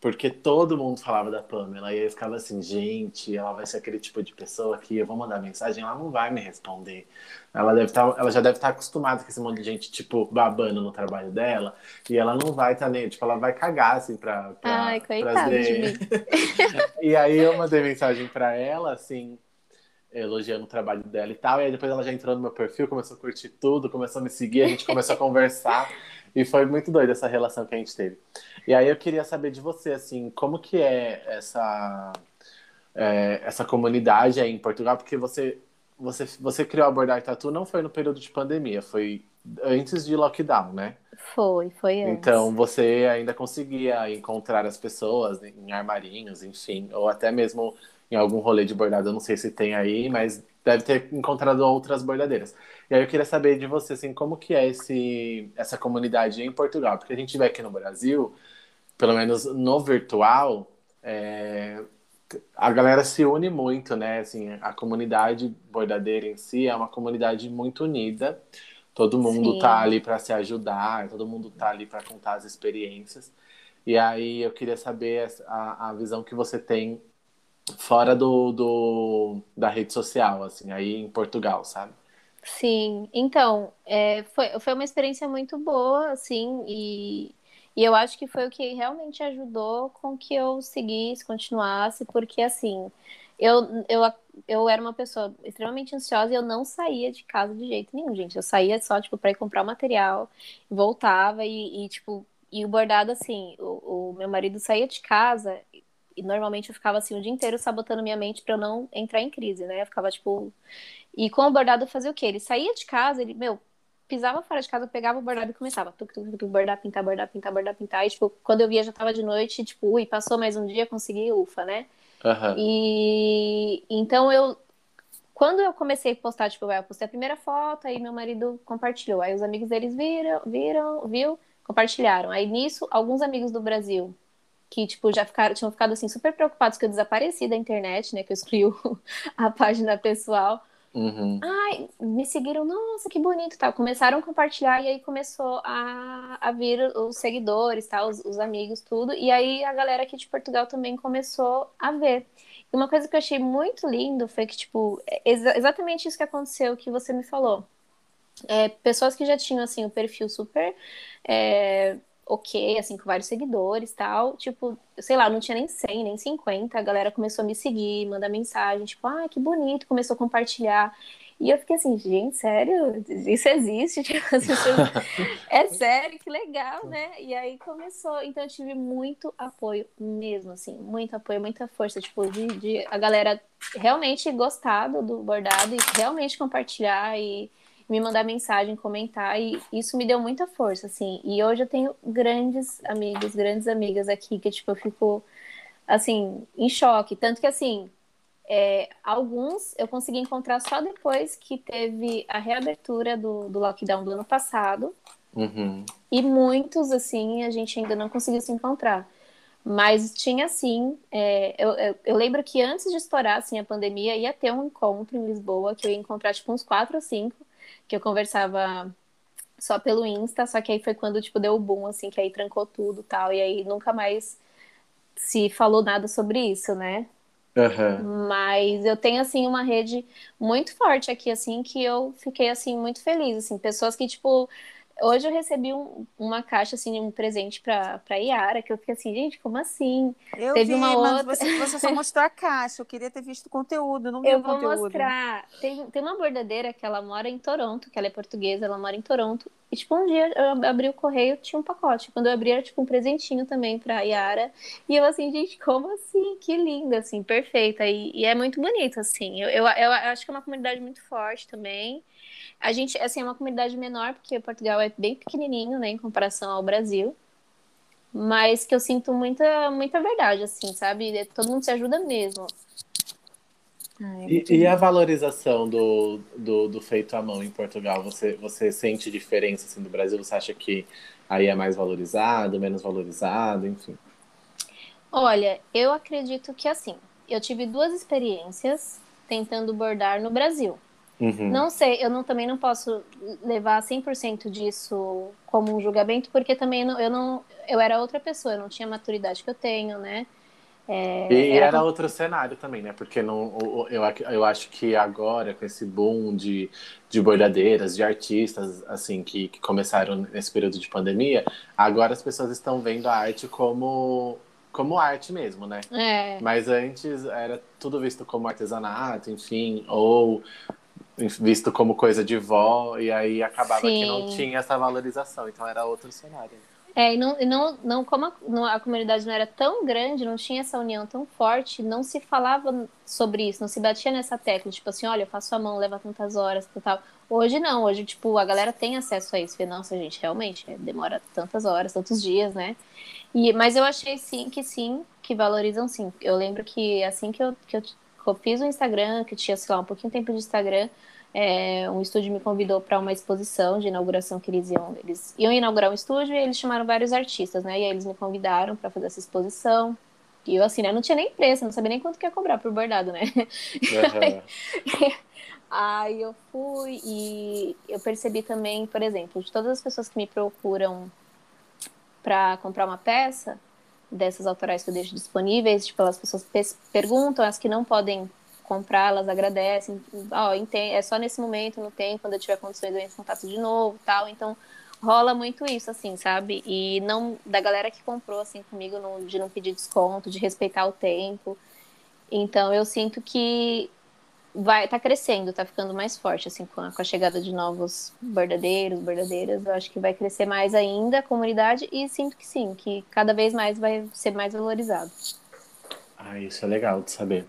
porque todo mundo falava da Pamela e eu ficava assim, gente, ela vai ser aquele tipo de pessoa que eu vou mandar mensagem, ela não vai me responder. Ela deve tá, ela já deve estar tá acostumada com esse monte de gente tipo babando no trabalho dela e ela não vai estar tá nem, tipo, ela vai cagar assim para para Ai, e aí eu mandei mensagem para ela assim, elogiando o trabalho dela e tal, e aí depois ela já entrou no meu perfil, começou a curtir tudo, começou a me seguir, a gente começou a conversar. E foi muito doida essa relação que a gente teve. E aí eu queria saber de você, assim, como que é essa, é, essa comunidade aí em Portugal? Porque você, você, você criou a Bordar Tatu não foi no período de pandemia, foi antes de lockdown, né? Foi, foi antes. Então você ainda conseguia encontrar as pessoas em armarinhos, enfim, ou até mesmo em algum rolê de bordado, eu não sei se tem aí, mas deve ter encontrado outras bordadeiras. E aí eu queria saber de você, assim, como que é esse, essa comunidade em Portugal? Porque a gente vê aqui no Brasil, pelo menos no virtual, é, a galera se une muito, né? Assim, a comunidade bordadeira em si é uma comunidade muito unida. Todo mundo Sim. tá ali para se ajudar, todo mundo tá ali para contar as experiências. E aí eu queria saber a, a visão que você tem fora do, do, da rede social, assim, aí em Portugal, sabe? Sim, então, é, foi, foi uma experiência muito boa, assim, e, e eu acho que foi o que realmente ajudou com que eu seguisse, continuasse, porque, assim, eu, eu, eu era uma pessoa extremamente ansiosa e eu não saía de casa de jeito nenhum, gente. Eu saía só, tipo, para ir comprar o material, voltava e, e, tipo, e o bordado, assim, o, o meu marido saía de casa e normalmente eu ficava assim o dia inteiro sabotando minha mente para eu não entrar em crise, né? Eu ficava tipo. E com o bordado eu fazia o quê? Ele saía de casa, ele, meu, pisava fora de casa, pegava o bordado e começava. Tuc, tuc, tuc, bordar, pintar, bordar, pintar, bordar, pintar. E, tipo, quando eu via já tava de noite, tipo, ui, passou mais um dia, consegui, ufa, né? Uhum. E então eu. Quando eu comecei a postar, tipo, eu postei a primeira foto, aí meu marido compartilhou. Aí os amigos deles viram, viram, viu, compartilharam. Aí nisso, alguns amigos do Brasil que, tipo, já ficaram, tinham ficado, assim, super preocupados que eu desapareci da internet, né, que eu excluí a página pessoal. Uhum. Ai, me seguiram, nossa, que bonito, tal. Começaram a compartilhar e aí começou a, a vir os seguidores, tal, os, os amigos, tudo. E aí a galera aqui de Portugal também começou a ver. E uma coisa que eu achei muito lindo foi que, tipo, é exa exatamente isso que aconteceu que você me falou. É, pessoas que já tinham, assim, o perfil super é, ok, assim, com vários seguidores tal. Tipo, sei lá, não tinha nem 100, nem 50. A galera começou a me seguir, mandar mensagem, tipo, ah, que bonito, começou a compartilhar. E eu fiquei assim, gente, sério? Isso existe? Tipo, é sério, que legal, né? E aí começou. Então eu tive muito apoio mesmo, assim, muito apoio, muita força, tipo, de, de a galera realmente gostar do bordado e realmente compartilhar e me mandar mensagem, comentar, e isso me deu muita força, assim. E hoje eu tenho grandes amigos, grandes amigas aqui, que, tipo, eu fico, assim, em choque. Tanto que, assim, é, alguns eu consegui encontrar só depois que teve a reabertura do, do lockdown do ano passado. Uhum. E muitos, assim, a gente ainda não conseguiu se encontrar. Mas tinha sim. É, eu, eu, eu, lembro que antes de estourar assim, a pandemia, ia ter um encontro em Lisboa, que eu ia encontrar tipo uns quatro ou cinco que eu conversava só pelo Insta, só que aí foi quando, tipo, deu o boom, assim, que aí trancou tudo tal, e aí nunca mais se falou nada sobre isso, né? Uhum. Mas eu tenho, assim, uma rede muito forte aqui, assim, que eu fiquei, assim, muito feliz, assim, pessoas que, tipo, Hoje eu recebi um, uma caixa, assim, um presente pra, pra Yara, que eu fiquei assim, gente, como assim? Eu Teve vi, uma outra... você, você só mostrou a caixa, eu queria ter visto o conteúdo, não vi eu o conteúdo. Eu vou mostrar. Tem, tem uma bordadeira que ela mora em Toronto, que ela é portuguesa, ela mora em Toronto. E, tipo, um dia eu abri o correio, tinha um pacote. Quando eu abri, era, tipo, um presentinho também pra Yara. E eu, assim, gente, como assim? Que linda, assim, perfeita. E, e é muito bonito, assim. Eu, eu, eu acho que é uma comunidade muito forte também. A gente, assim, é uma comunidade menor, porque Portugal é bem pequenininho, né, em comparação ao Brasil. Mas que eu sinto muita, muita verdade, assim, sabe? Todo mundo se ajuda mesmo. e, e, a valorização do, do, do, feito à mão em Portugal? Você, você sente diferença assim, do Brasil? Você acha que aí é mais valorizado, menos valorizado, enfim? Olha, eu acredito que assim, eu tive duas experiências tentando bordar no Brasil. Uhum. Não sei, eu não, também não posso levar 100% disso como um julgamento, porque também não, eu não. Eu era outra pessoa, eu não tinha a maturidade que eu tenho, né? É, e era, era, outro cenário também, né? Porque não, eu, eu acho que agora, com esse boom de, de bordadeiras, de artistas, assim, que, que começaram nesse período de pandemia, agora as pessoas estão vendo a arte como como arte mesmo, né? É. Mas antes era tudo visto como artesanato, enfim, ou visto como coisa de vó, e aí acabava Sim. que não tinha essa valorização, então era outro cenário. É, e não, não, não como a, a, comunidade não era tão grande, não tinha essa união tão forte, não se falava sobre isso, não se batia nessa tecla, tipo assim, olha, eu faço a mão, leva tantas horas, tal. Hoje não, hoje, tipo, a galera tem acesso a isso. Vê, nossa, gente, realmente, é, demora tantas horas, tantos dias, né? E, mas eu achei sim que sim, que valorizam sim. Eu lembro que assim que eu, que eu, que eu fiz o Instagram, que tinha, sei lá, um pouquinho tempo de Instagram, é, um estúdio me convidou para uma exposição de inauguração que eles iam. Eles iam inaugurar um estúdio e eles chamaram vários artistas, né? E aí eles me convidaram para fazer essa exposição. E eu, assim, né, não tinha nem preço, não sabia nem quanto que ia cobrar por bordado, né? Uhum. aí eu fui e eu percebi também, por exemplo, de todas as pessoas que me procuram para comprar uma peça, dessas autorais que eu deixo disponíveis, tipo, as pessoas perguntam, as que não podem comprar, elas agradecem. Ó, oh, é só nesse momento, não tem, quando eu tiver condições eu entro em contato de novo, tal. Então, rola muito isso, assim, sabe? E não da galera que comprou assim comigo, de não pedir desconto, de respeitar o tempo. Então, eu sinto que vai tá crescendo, tá ficando mais forte assim com a, com a, chegada de novos bordadeiros, bordadeiras. Eu acho que vai crescer mais ainda a comunidade e sinto que sim, que cada vez mais vai ser mais valorizado. Ah, isso é legal de saber.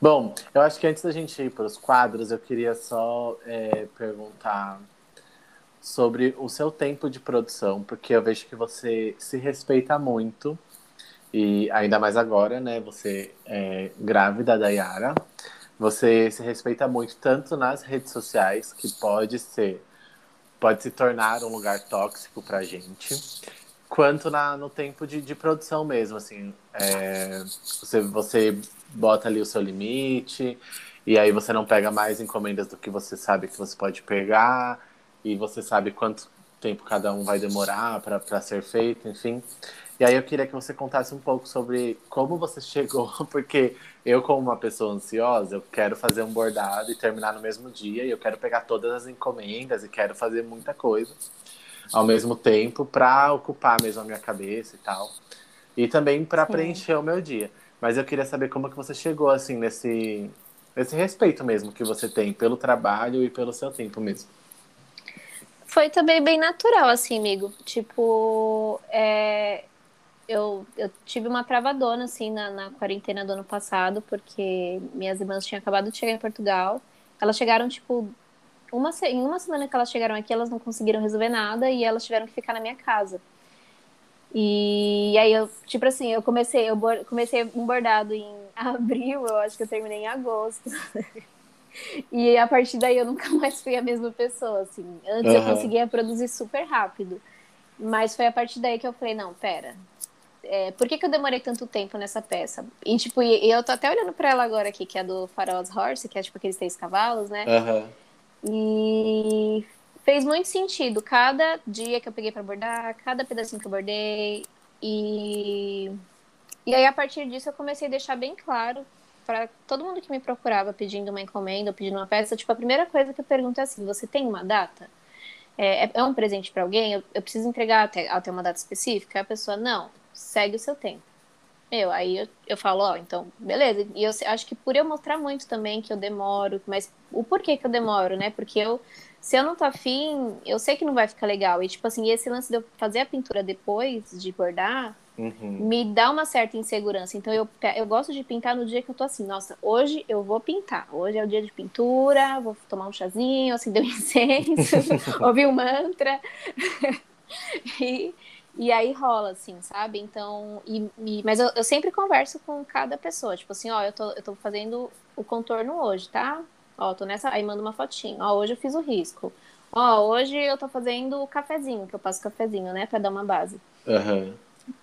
Bom, eu acho que antes da gente ir para os quadros, eu queria só é, perguntar sobre o seu tempo de produção, porque eu vejo que você se respeita muito, e ainda mais agora, né? Você é grávida da Yara, você se respeita muito, tanto nas redes sociais, que pode ser, pode se tornar um lugar tóxico pra gente, quanto na, no tempo de, de produção mesmo, assim. É, você, você bota ali o seu limite, e aí você não pega mais encomendas do que você sabe que você pode pegar, e você sabe quanto tempo cada um vai demorar para ser feito, enfim. E aí eu queria que você contasse um pouco sobre como você chegou, porque eu, como uma pessoa ansiosa, eu quero fazer um bordado e terminar no mesmo dia, e eu quero pegar todas as encomendas e quero fazer muita coisa ao mesmo tempo para ocupar mesmo a minha cabeça e tal. E também para preencher o meu dia. Mas eu queria saber como que você chegou assim nesse esse respeito mesmo que você tem pelo trabalho e pelo seu tempo mesmo. Foi também bem natural, assim, amigo. Tipo, é, eu, eu tive uma travadona, assim, na, na quarentena do ano passado, porque minhas irmãs tinham acabado de chegar em Portugal. Elas chegaram, tipo, uma, em uma semana que elas chegaram aqui, elas não conseguiram resolver nada e elas tiveram que ficar na minha casa. E, aí eu, tipo assim, eu comecei, eu comecei um bordado em abril, eu acho que eu terminei em agosto. e a partir daí eu nunca mais fui a mesma pessoa, assim. Antes uhum. eu conseguia produzir super rápido. Mas foi a partir daí que eu falei, não, pera. É, por que, que eu demorei tanto tempo nessa peça? E, tipo, e eu tô até olhando pra ela agora aqui, que é do Pharaoh's Horse, que é, tipo, aqueles três cavalos, né? Uhum. E fez muito sentido. Cada dia que eu peguei para bordar, cada pedacinho que eu bordei. E, e aí, a partir disso, eu comecei a deixar bem claro para todo mundo que me procurava pedindo uma encomenda ou pedindo uma peça. Tipo, a primeira coisa que eu pergunto é assim: você tem uma data? É, é, é um presente para alguém? Eu, eu, preciso entregar até, até uma data específica? A pessoa, não, segue o seu tempo. Eu, aí eu, eu falo, ó, então, beleza. E eu acho que por eu mostrar muito também que eu demoro, mas o porquê que eu demoro, né? Porque eu, se eu não tô afim, eu sei que não vai ficar legal. E, tipo assim, esse lance de eu fazer a pintura depois de bordar, uhum. me dá uma certa insegurança. Então, eu, eu gosto de pintar no dia que eu tô assim, nossa, hoje eu vou pintar. Hoje é o dia de pintura, vou tomar um chazinho, acender um incenso, ouvir um mantra. e e aí rola, assim, sabe? Então, e, e mas eu, eu, sempre converso com cada pessoa, tipo assim, ó, eu tô, eu tô fazendo o contorno hoje, tá? Ó, tô nessa. Aí manda uma fotinho. Ó, hoje eu fiz o risco. Ó, hoje eu tô fazendo o cafezinho, que eu passo cafezinho, né? Pra dar uma base. Uhum.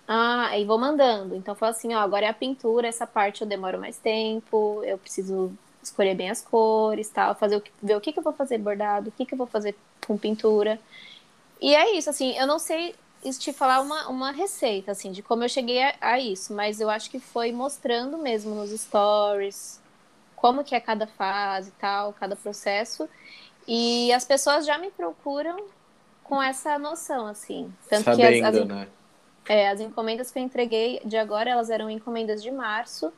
Ah, aí vou mandando. Então falo assim, ó, agora é a pintura, essa parte eu demoro mais tempo, eu preciso escolher bem as cores, tal, fazer o que, ver o que, que eu vou fazer bordado, o que, que eu vou fazer com pintura. E é isso, assim, eu não sei te falar uma, uma receita, assim, de como eu cheguei a, a, isso, mas eu acho que foi mostrando mesmo nos stories como que é cada fase e tal, cada processo. E as pessoas já me procuram com essa noção, assim. Tanto Sabendo, que as, as, né? é, as encomendas que eu entreguei de agora, elas eram encomendas de março.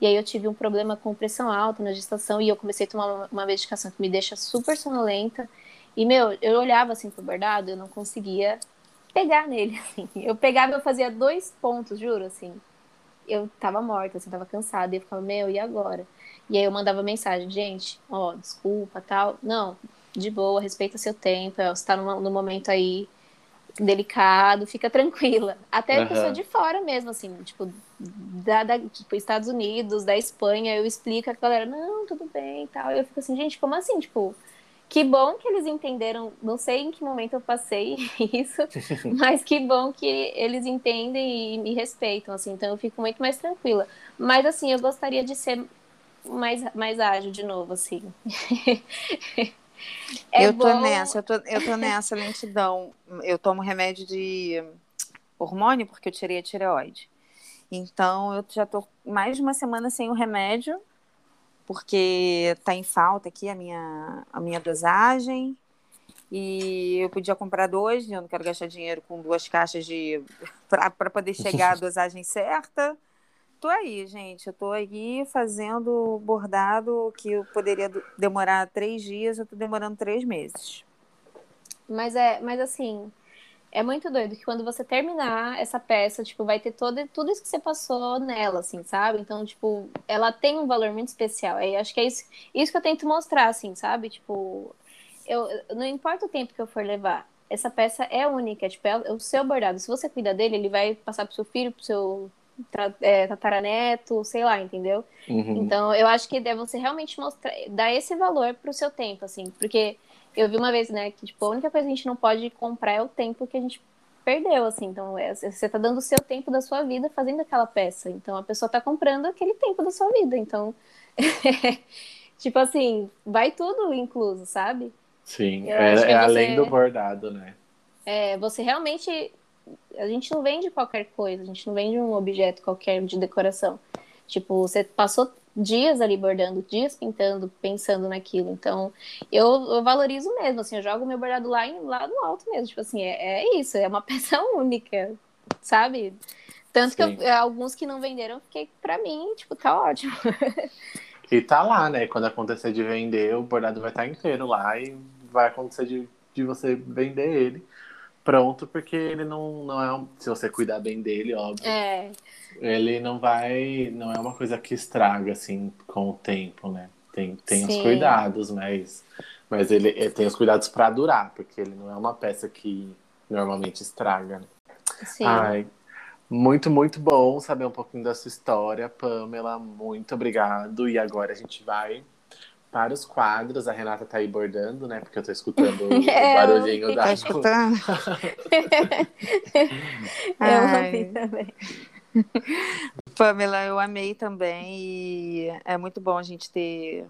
E aí eu tive um problema com pressão alta na gestação e eu comecei a tomar uma, uma medicação que me deixa super sonolenta. E, meu, eu olhava assim pro bordado, eu não conseguia pegar nele, assim. Eu pegava, eu fazia dois pontos, juro, assim. Eu tava morta, assim, tava cansada. E eu ficava, meu, e agora? E aí eu mandava mensagem, gente, ó, desculpa, tal. Não, de boa, respeita seu tempo, você tá no, no momento aí delicado, fica tranquila. Até uhum. pessoa de fora mesmo, assim, tipo, da, da, tipo, Estados Unidos, da Espanha, eu explico a galera, não, tudo bem e tal. Eu fico assim, gente, como assim? Tipo, que bom que eles entenderam, não sei em que momento eu passei isso, mas que bom que eles entendem e me respeitam, assim, então eu fico muito mais tranquila. Mas, assim, eu gostaria de ser mais, mais ágil de novo, assim. É eu tô bom... nessa, eu tô, eu tô nessa lentidão. Eu tomo remédio de hormônio porque eu tirei a tireoide. Então eu já tô mais de uma semana sem o remédio, porque tá em falta aqui a minha, a minha dosagem. E eu podia comprar dois, eu não quero gastar dinheiro com duas caixas de para poder chegar à dosagem certa tô aí, gente. Eu tô aí fazendo bordado que eu poderia demorar três dias, eu tô demorando três meses. Mas é, mas assim, é muito doido que quando você terminar essa peça, tipo, vai ter todo, tudo isso que você passou nela, assim, sabe? Então, tipo, ela tem um valor muito especial. E acho que é isso, isso que eu tento mostrar, assim, sabe? Tipo, eu, não importa o tempo que eu for levar, essa peça é única, tipo, é o seu bordado. Se você cuida dele, ele vai passar pro seu filho, pro seu é, tataraneto, sei lá, entendeu? Uhum. Então, eu acho que é você realmente mostrar, dar esse valor pro seu tempo, assim, porque eu vi uma vez, né, que, tipo, a única coisa que a gente não pode comprar é o tempo que a gente perdeu, assim, então é, você tá dando o seu tempo da sua vida fazendo aquela peça, então a pessoa tá comprando aquele tempo da sua vida, então, tipo assim, vai tudo incluso, sabe? Sim, é, é você... além do bordado, né? É, você realmente a gente não vende qualquer coisa, a gente não vende um objeto qualquer de decoração. Tipo, você passou dias ali bordando, dias pintando, pensando naquilo. Então, eu, eu valorizo mesmo, assim, eu jogo meu bordado lá, em, lá no alto mesmo. Tipo assim, é, é isso, é uma peça única, sabe? Tanto Sim. que eu, alguns que não venderam, fiquei, pra mim, tipo, tá ótimo. E tá lá, né? Quando acontecer de vender, o bordado vai estar inteiro lá e vai acontecer de, de você vender ele pronto, porque ele não, não é. Um, se você cuidar bem dele, óbvio. É. Ele não vai. Não é uma coisa que estraga, assim, com o tempo, né? Tem, tem os cuidados, mas. Mas ele, ele tem os cuidados para durar, porque ele não é uma peça que normalmente estraga. Né? Sim. Ai, muito, muito bom saber um pouquinho da sua história, Pamela. Muito obrigado. E agora a gente vai para os quadros. A Renata tá aí bordando, né? Porque eu tô escutando o é, barulhinho da. Tá escutando? eu ouvi também. Pamela, eu amei também e é muito bom a gente ter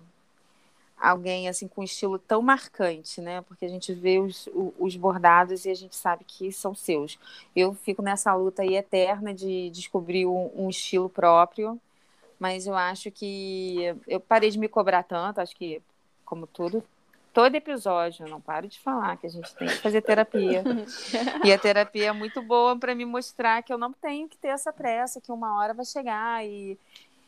alguém assim com um estilo tão marcante, né? Porque a gente vê os, os bordados e a gente sabe que são seus. Eu fico nessa luta aí eterna de descobrir um, um estilo próprio mas eu acho que eu parei de me cobrar tanto, acho que, como tudo, todo episódio, eu não paro de falar que a gente tem que fazer terapia. e a terapia é muito boa para me mostrar que eu não tenho que ter essa pressa, que uma hora vai chegar e,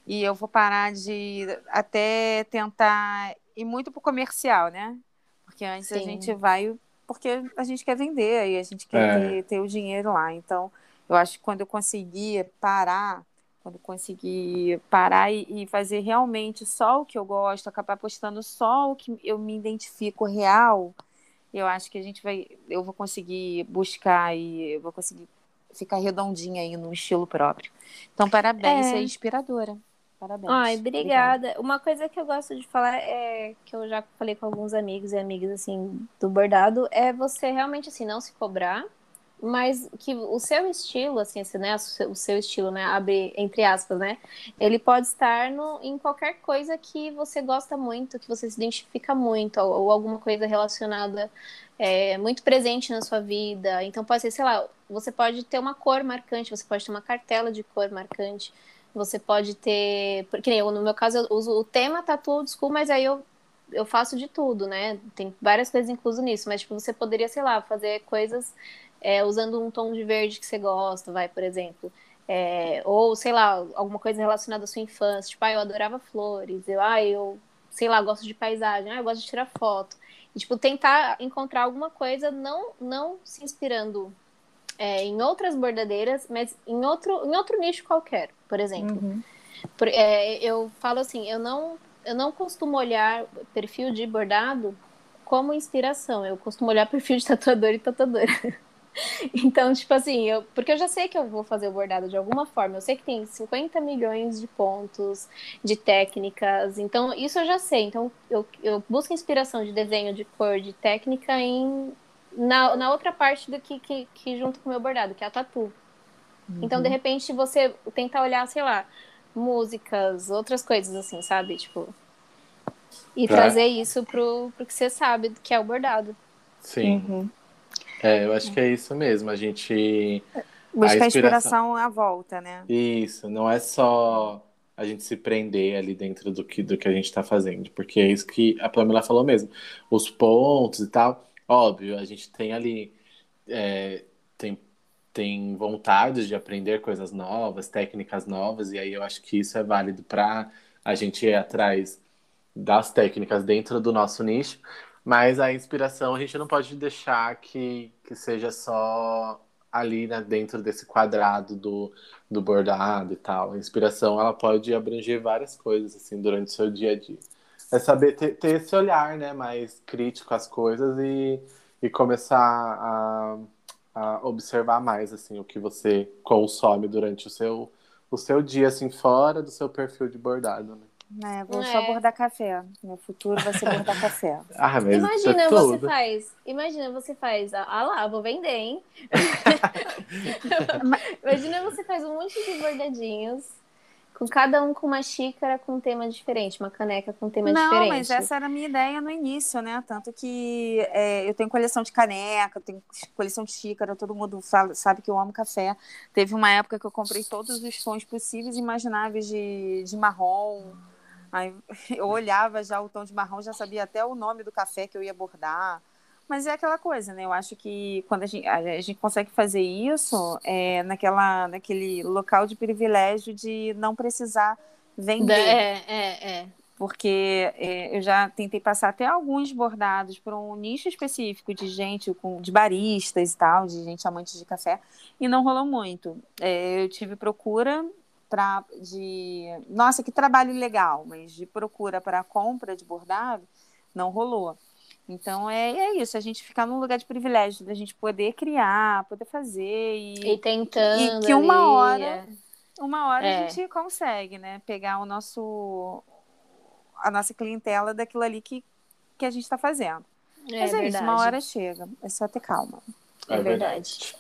e eu vou parar de até tentar ir muito pro comercial, né? Porque antes Sim. a gente vai porque a gente quer vender e a gente quer é. ter, ter o dinheiro lá. Então, eu acho que quando eu conseguir parar quando conseguir parar e, e, fazer realmente só o que eu gosto, acabar postando só o que eu me identifico real, eu acho que a gente vai, eu vou conseguir buscar e eu vou conseguir ficar redondinha aí no estilo próprio. Então, parabéns, é. é inspiradora. Parabéns. Ai, obrigada. obrigada. Uma coisa que eu gosto de falar é que eu já falei com alguns amigos e amigas assim do bordado é você realmente assim não se cobrar mas que o seu estilo, assim, assim né, o seu estilo, né, abre entre aspas, né, ele pode estar no, em qualquer coisa que você gosta muito, que você se identifica muito, ou, ou alguma coisa relacionada, é, muito presente na sua vida. Então pode ser, sei lá, você pode ter uma cor marcante, você pode ter uma cartela de cor marcante, você pode ter, porque eu, no meu caso eu uso o tema Tatu Old School, mas aí eu eu faço de tudo, né? Tem várias coisas inclusas nisso, mas tipo, você poderia, sei lá, fazer coisas é, usando um tom de verde que você gosta, vai, por exemplo. É, ou, sei lá, alguma coisa relacionada à sua infância. Tipo, ah, eu adorava flores. Eu, ah, eu, sei lá, gosto de paisagem. Ah, eu gosto de tirar foto. E, tipo, tentar encontrar alguma coisa não, não se inspirando é, em outras bordadeiras, mas em outro, em outro nicho qualquer, por exemplo. Uhum. Por, é, eu falo assim, eu não, eu não costumo olhar perfil de bordado como inspiração. Eu costumo olhar perfil de tatuador e tatuadora. Então, tipo assim, eu, porque eu já sei que eu vou fazer o bordado de alguma forma. Eu sei que tem 50 milhões de pontos, de técnicas. Então, isso eu já sei. Então, eu, eu busco inspiração de desenho, de cor, de técnica em, na, na outra parte do que, que, que junto com o meu bordado, que é a tatu. Uhum. Então, de repente, você tentar olhar, sei lá, músicas, outras coisas assim, sabe? Tipo. E pra... trazer isso pro, pro que você sabe que é o bordado. Sim. Uhum. É, eu acho que é isso mesmo. A gente. Busca a inspiração à volta, né? Isso, não é só a gente se prender ali dentro do que, do que a gente está fazendo, porque é isso que a Pamela falou mesmo. Os pontos e tal, óbvio, a gente tem ali. É, tem, tem vontade de aprender coisas novas, técnicas novas, e aí eu acho que isso é válido para a gente ir atrás das técnicas dentro do nosso nicho, mas a inspiração a gente não pode deixar que, que seja só ali né, dentro desse quadrado do, do bordado e tal. A inspiração ela pode abranger várias coisas assim durante o seu dia a dia. É saber ter, ter esse olhar né, mais crítico às coisas e, e começar a, a observar mais assim o que você consome durante o seu, o seu dia assim fora do seu perfil de bordado. Né? É, vou é. só bordar café. Meu futuro vai ser bordar café. Ah, mas imagina, você faz. Imagina, você faz. Ah lá, vou vender, hein? imagina, você faz um monte de bordadinhos. Com cada um com uma xícara com um tema diferente, uma caneca com um tema Não, diferente. Não, mas essa era a minha ideia no início, né? Tanto que é, eu tenho coleção de caneca, tenho coleção de xícara, todo mundo fala, sabe que eu amo café. Teve uma época que eu comprei todos os tons possíveis e imagináveis de, de marrom Aí eu olhava já o tom de marrom, já sabia até o nome do café que eu ia bordar. Mas é aquela coisa, né? Eu acho que quando a gente, a gente consegue fazer isso é naquela, naquele local de privilégio de não precisar vender. É, é, é. Porque é, eu já tentei passar até alguns bordados para um nicho específico de gente, com, de baristas e tal, de gente amante de café, e não rolou muito. É, eu tive procura pra, de nossa, que trabalho legal, mas de procura para compra de bordado, não rolou. Então é, é isso, a gente ficar num lugar de privilégio, da gente poder criar, poder fazer e, e tentando. E que uma hora, uma hora é. a gente consegue, né? Pegar o nosso a nossa clientela daquilo ali que, que a gente está fazendo. É, Mas é verdade. isso, uma hora chega. É só ter calma. É, é verdade. verdade.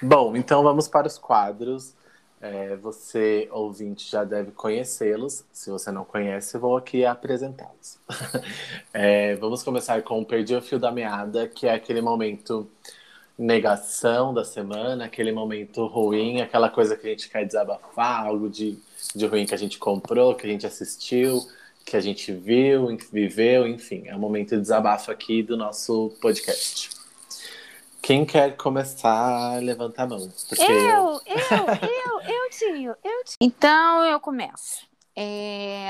Bom, então vamos para os quadros. É, você, ouvinte, já deve conhecê-los. Se você não conhece, vou aqui apresentá-los. é, vamos começar com Perdi o Fio da Meada, que é aquele momento negação da semana, aquele momento ruim, aquela coisa que a gente quer desabafar, algo de, de ruim que a gente comprou, que a gente assistiu, que a gente viu, viveu, enfim. É um momento de desabafo aqui do nosso podcast. Quem quer começar, levanta a mão. Porque... Eu, eu, eu, eu, tio, eu, tio. Então eu começo. É...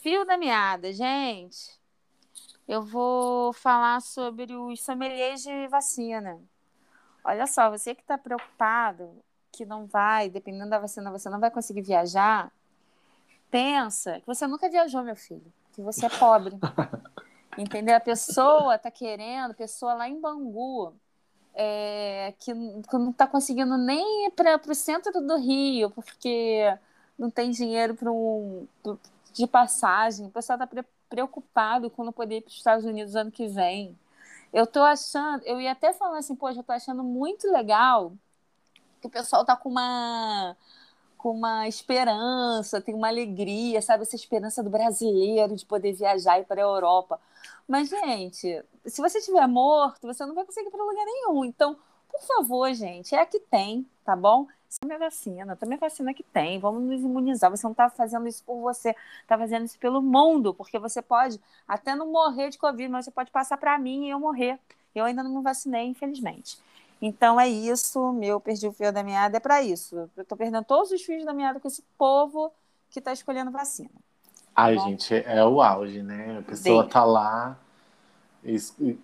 Fio da meada, gente. Eu vou falar sobre os sommeliers de vacina. Olha só, você que está preocupado que não vai, dependendo da vacina, você não vai conseguir viajar, pensa que você nunca viajou, meu filho, que você é pobre. Entendeu? A pessoa está querendo, pessoa lá em Bangu, é, que, que, não está conseguindo nem ir para o centro do Rio, porque não tem dinheiro para um, de passagem. O pessoal está pre preocupado com não poder ir para os Estados Unidos ano que vem. Eu estou achando, eu ia até falar assim, poxa, eu estou achando muito legal que o pessoal está com uma com uma esperança, tem uma alegria, sabe? Essa esperança do brasileiro de poder viajar e ir para a Europa. Mas, gente, se você estiver morto, você não vai conseguir ir para lugar nenhum. Então, por favor, gente, é a que tem, tá bom? Tome a vacina, tome a vacina que tem, vamos nos imunizar. Você não está fazendo isso por você, está fazendo isso pelo mundo, porque você pode até não morrer de Covid, mas você pode passar para mim e eu morrer. Eu ainda não me vacinei, infelizmente. Então é isso, meu perdi o fio da meada é para isso. Eu tô perdendo todos os fios da meada com esse povo que tá escolhendo vacina. Ai, tá gente, é o auge, né? A pessoa Bem... tá lá e,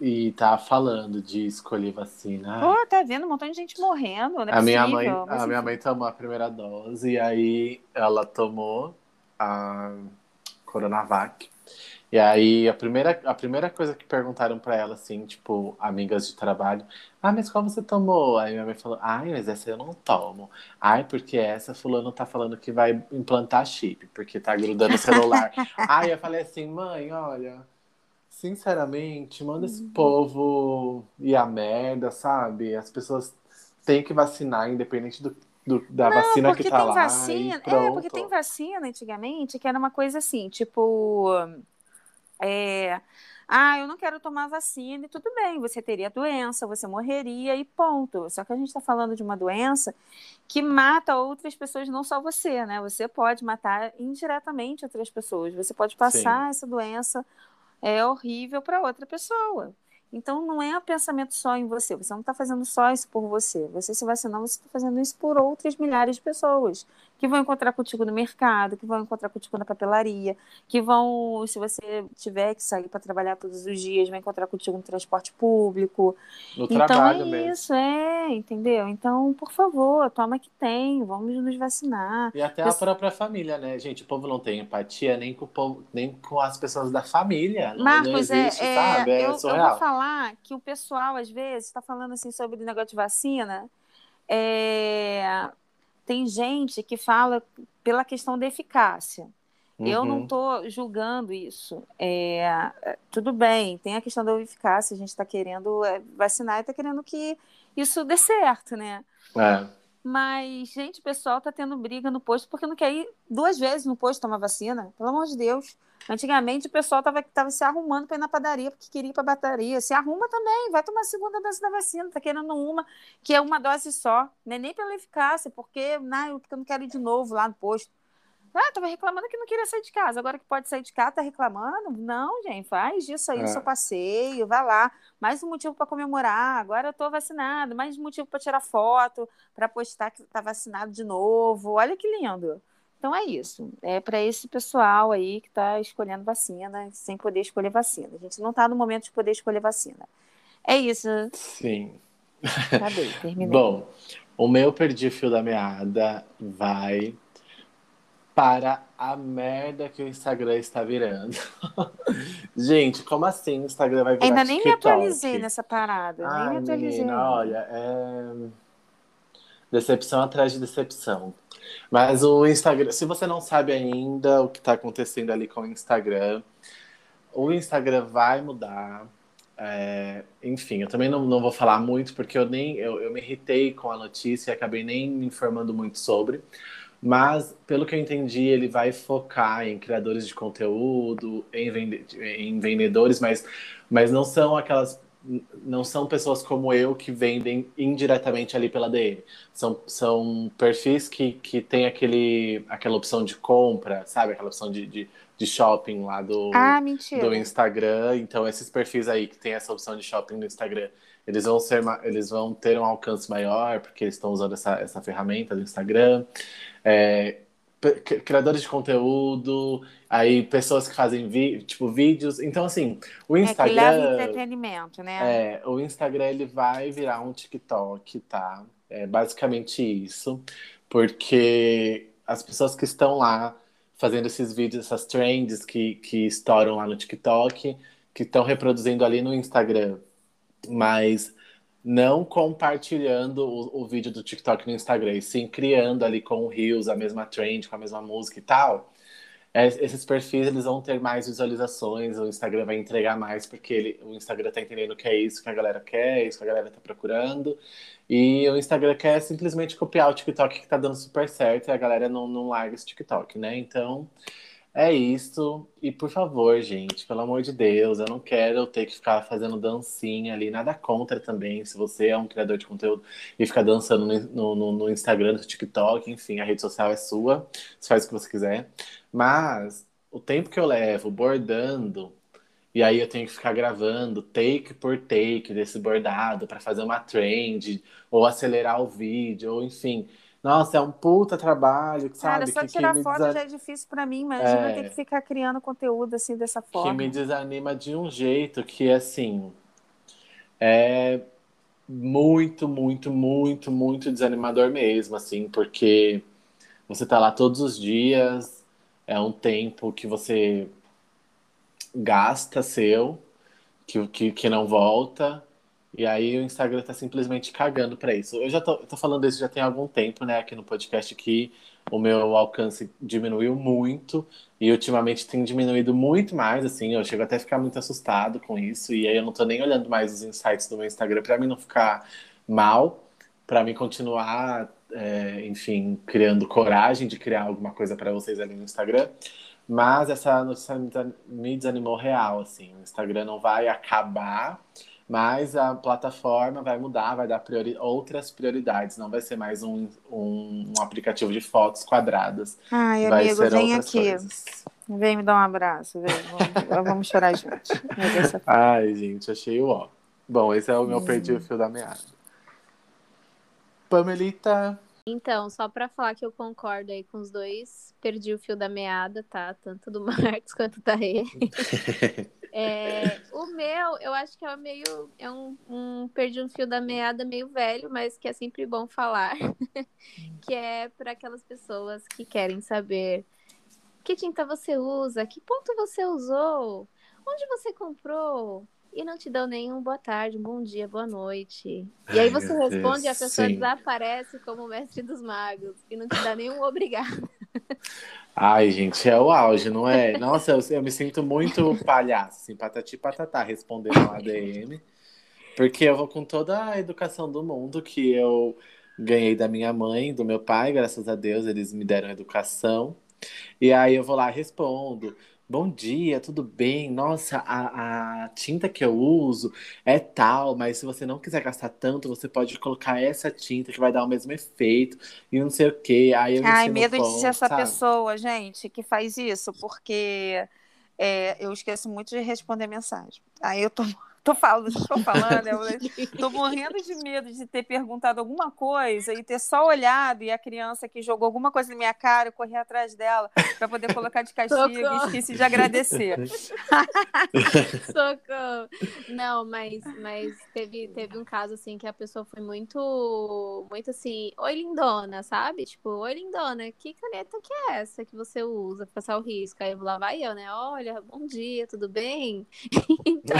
e tá falando de escolher vacina. Pô, tá vendo um montão de gente morrendo, né? A minha mãe, a minha mãe tomou a primeira dose e aí ela tomou a Coronavac. E aí a primeira, a primeira coisa que perguntaram para ela, assim, tipo, amigas de trabalho, ah, mas qual você tomou? Aí minha mãe falou, ai, mas essa eu não tomo. Ai, porque essa fulano tá falando que vai implantar chip, porque tá grudando o celular. ai, eu falei assim, mãe, olha, sinceramente, manda esse uhum. povo ir a merda, sabe? As pessoas têm que vacinar, independente do, do da não, vacina que tá lá. Vacina, é, porque tem vacina antigamente que era uma coisa assim, tipo é, ah, eu não quero tomar vacina, e tudo bem, você teria doença, você morreria e ponto. Só que a gente está falando de uma doença que mata outras pessoas, não só você, né? Você pode matar indiretamente outras pessoas, você pode passar Sim. essa doença é horrível para outra pessoa. Então, não é um pensamento só em você. Você não está fazendo só isso por você. Você se vacinar, você está fazendo isso por outras milhares de pessoas que vão encontrar contigo no mercado, que vão encontrar contigo na papelaria, que vão, se você tiver que sair para trabalhar todos os dias, vai encontrar contigo no transporte público. No então, trabalho é mesmo. isso, é, entendeu? Então, por favor, toma que tem, vamos nos vacinar. E até a própria família, né, gente? O povo não tem empatia nem com o povo, nem com as pessoas da família. Marcos, não é, existe, é, sabe? É eu, eu vou falar que o pessoal, às vezes, está falando assim sobre o negócio de vacina. É, tem gente que fala pela questão da eficácia. Uhum. Eu não estou uhum. julgando isso. É, tudo bem, tem a questão da eficácia, a gente está querendo é, vacinar e está querendo que isso dê certo, né? É. Mas, gente, o pessoal está tendo briga no posto porque não quer ir duas vezes no posto tomar vacina. Pelo amor de Deus. Antigamente o pessoal estava tava se arrumando para ir na padaria porque queria ir para a bateria. Se arruma também, vai tomar a segunda dose da vacina. Está querendo uma, que é uma dose só. Não é nem pela eficácia, porque, não, porque eu não quero ir de novo lá no posto. Ah, tava reclamando que não queria sair de casa. Agora que pode sair de casa, tá reclamando? Não, gente, faz disso aí é. o seu passeio, vai lá. Mais um motivo para comemorar. Agora eu tô vacinado. Mais um motivo para tirar foto, para postar que tá vacinado de novo. Olha que lindo. Então é isso. É para esse pessoal aí que está escolhendo vacina sem poder escolher vacina. A gente não está no momento de poder escolher vacina. É isso. Sim. Acabei, terminei. Bom, o meu perdi fio da meada vai para a merda que o Instagram está virando. Gente, como assim o Instagram vai virar Ainda nem TikTok? me atualizei nessa parada. Ai, nem me atualizei. Menina, olha, é... Decepção atrás de decepção. Mas o Instagram, se você não sabe ainda o que está acontecendo ali com o Instagram, o Instagram vai mudar. É, enfim, eu também não, não vou falar muito porque eu nem eu, eu me irritei com a notícia e acabei nem me informando muito sobre. Mas, pelo que eu entendi, ele vai focar em criadores de conteúdo, em, vende em vendedores, mas, mas não são aquelas não são pessoas como eu que vendem indiretamente ali pela DM. São, são perfis que, que tem aquele, aquela opção de compra, sabe? Aquela opção de, de, de shopping lá do, ah, do Instagram. Então, esses perfis aí que tem essa opção de shopping no Instagram, eles vão, ser, eles vão ter um alcance maior, porque eles estão usando essa, essa ferramenta do Instagram. É, criadores de conteúdo, aí pessoas que fazem vi, tipo vídeos. Então assim, o Instagram é que entretenimento, né? É, o Instagram ele vai virar um TikTok, tá? É basicamente isso, porque as pessoas que estão lá fazendo esses vídeos, essas trends que, que estouram lá no TikTok, que estão reproduzindo ali no Instagram, mas não compartilhando o, o, vídeo do TikTok no Instagram, e sim criando ali com o Reels a mesma trend, com a mesma música e tal, é, esses perfis eles vão ter mais visualizações, o Instagram vai entregar mais, porque ele, o Instagram tá entendendo que é isso que a galera quer, é isso que a galera tá procurando, e o Instagram quer simplesmente copiar o TikTok que tá dando super certo, e a galera não, não larga esse TikTok, né? Então, é isso. E por favor, gente, pelo amor de Deus, eu não quero ter que ficar fazendo dancinha ali. Nada contra também. Se você é um criador de conteúdo e ficar dançando no, no, no Instagram, no TikTok, enfim, a rede social é sua. Você faz o que você quiser. Mas o tempo que eu levo bordando E aí eu tenho que ficar gravando take por take desse bordado para fazer uma trend, ou acelerar o vídeo, ou enfim. Nossa, é um puta trabalho, sabe? Cara, só que, tirar que foto desa... já é difícil para mim, imagina É. ter que ficar criando conteúdo assim dessa forma. que me desanima de um jeito que, assim, é muito, muito, muito, muito desanimador mesmo, assim, porque você tá lá todos os dias, é um tempo que você gasta seu, que, que, que não volta, e aí o Instagram tá simplesmente cagando pra isso. Eu já tô, tô falando isso já tem algum tempo, né, aqui no podcast, que o meu alcance diminuiu muito, e ultimamente tem diminuído muito mais, assim, eu chego até a ficar muito assustado com isso, e aí eu não tô nem olhando mais os insights do meu Instagram pra mim não ficar mal, pra mim continuar, é, enfim, criando coragem de criar alguma coisa pra vocês ali no Instagram. Mas essa notícia me desanimou real, assim. O Instagram não vai acabar, mas a plataforma vai mudar, vai dar priori- outras prioridades. Não vai ser mais um, um, um aplicativo de fotos quadradas. Ai, vai amigo, ser vem aqui. coisas. Vem me dar um abraço, vem. Vamos, vamos chorar juntos. Ai, gente, achei o ó. Bom, esse é o meu perdi o fio da meada. Pamelita. Então, só pra falar que eu concordo aí com os dois, perdi o fio da meada, tá? Tanto do Marcos quanto da Rê. É, o meu, eu acho que é meio. É um, um. Perdi um fio da meada meio velho, mas que é sempre bom falar. que é para aquelas pessoas que querem saber que tinta você usa, que ponto você usou, onde você comprou. E não te dão nenhum boa tarde, um bom dia, boa noite. E aí Ai, você meu responde e a Deus, pessoa sim. desaparece como mestre dos magos. E não te dá nenhum obrigado. Ai, gente, é o auge, não é? Nossa, eu, eu me sinto muito palhaço, assim, patati patatá, respondendo um ADM. Porque eu vou com toda a educação do mundo que eu ganhei da minha mãe, do meu pai, graças a Deus, eles me deram educação. E aí eu vou lá respondo. Bom dia, tudo bem? Nossa, a, a tinta que eu uso é tal, mas se você não quiser gastar tanto, você pode colocar essa tinta que vai dar o mesmo efeito e não sei o quê. Aí eu Ai, medo de ser essa sabe? pessoa, gente, que faz isso, porque é, eu esqueço muito de responder mensagem. Aí eu tô, tô falando, estou falando, eu tô morrendo de medo de ter perguntado alguma coisa e ter só olhado e a criança que jogou alguma coisa na minha cara, eu correr atrás dela para poder colocar de castigo e esqueci de agradecer. Socorro. Não, mas, mas teve, teve um caso assim que a pessoa foi muito, muito assim, oi lindona, sabe? Tipo, oi lindona, que caneta que é essa que você usa pra passar o risco? Aí lá vai eu, né? Olha, bom dia, tudo bem? Então,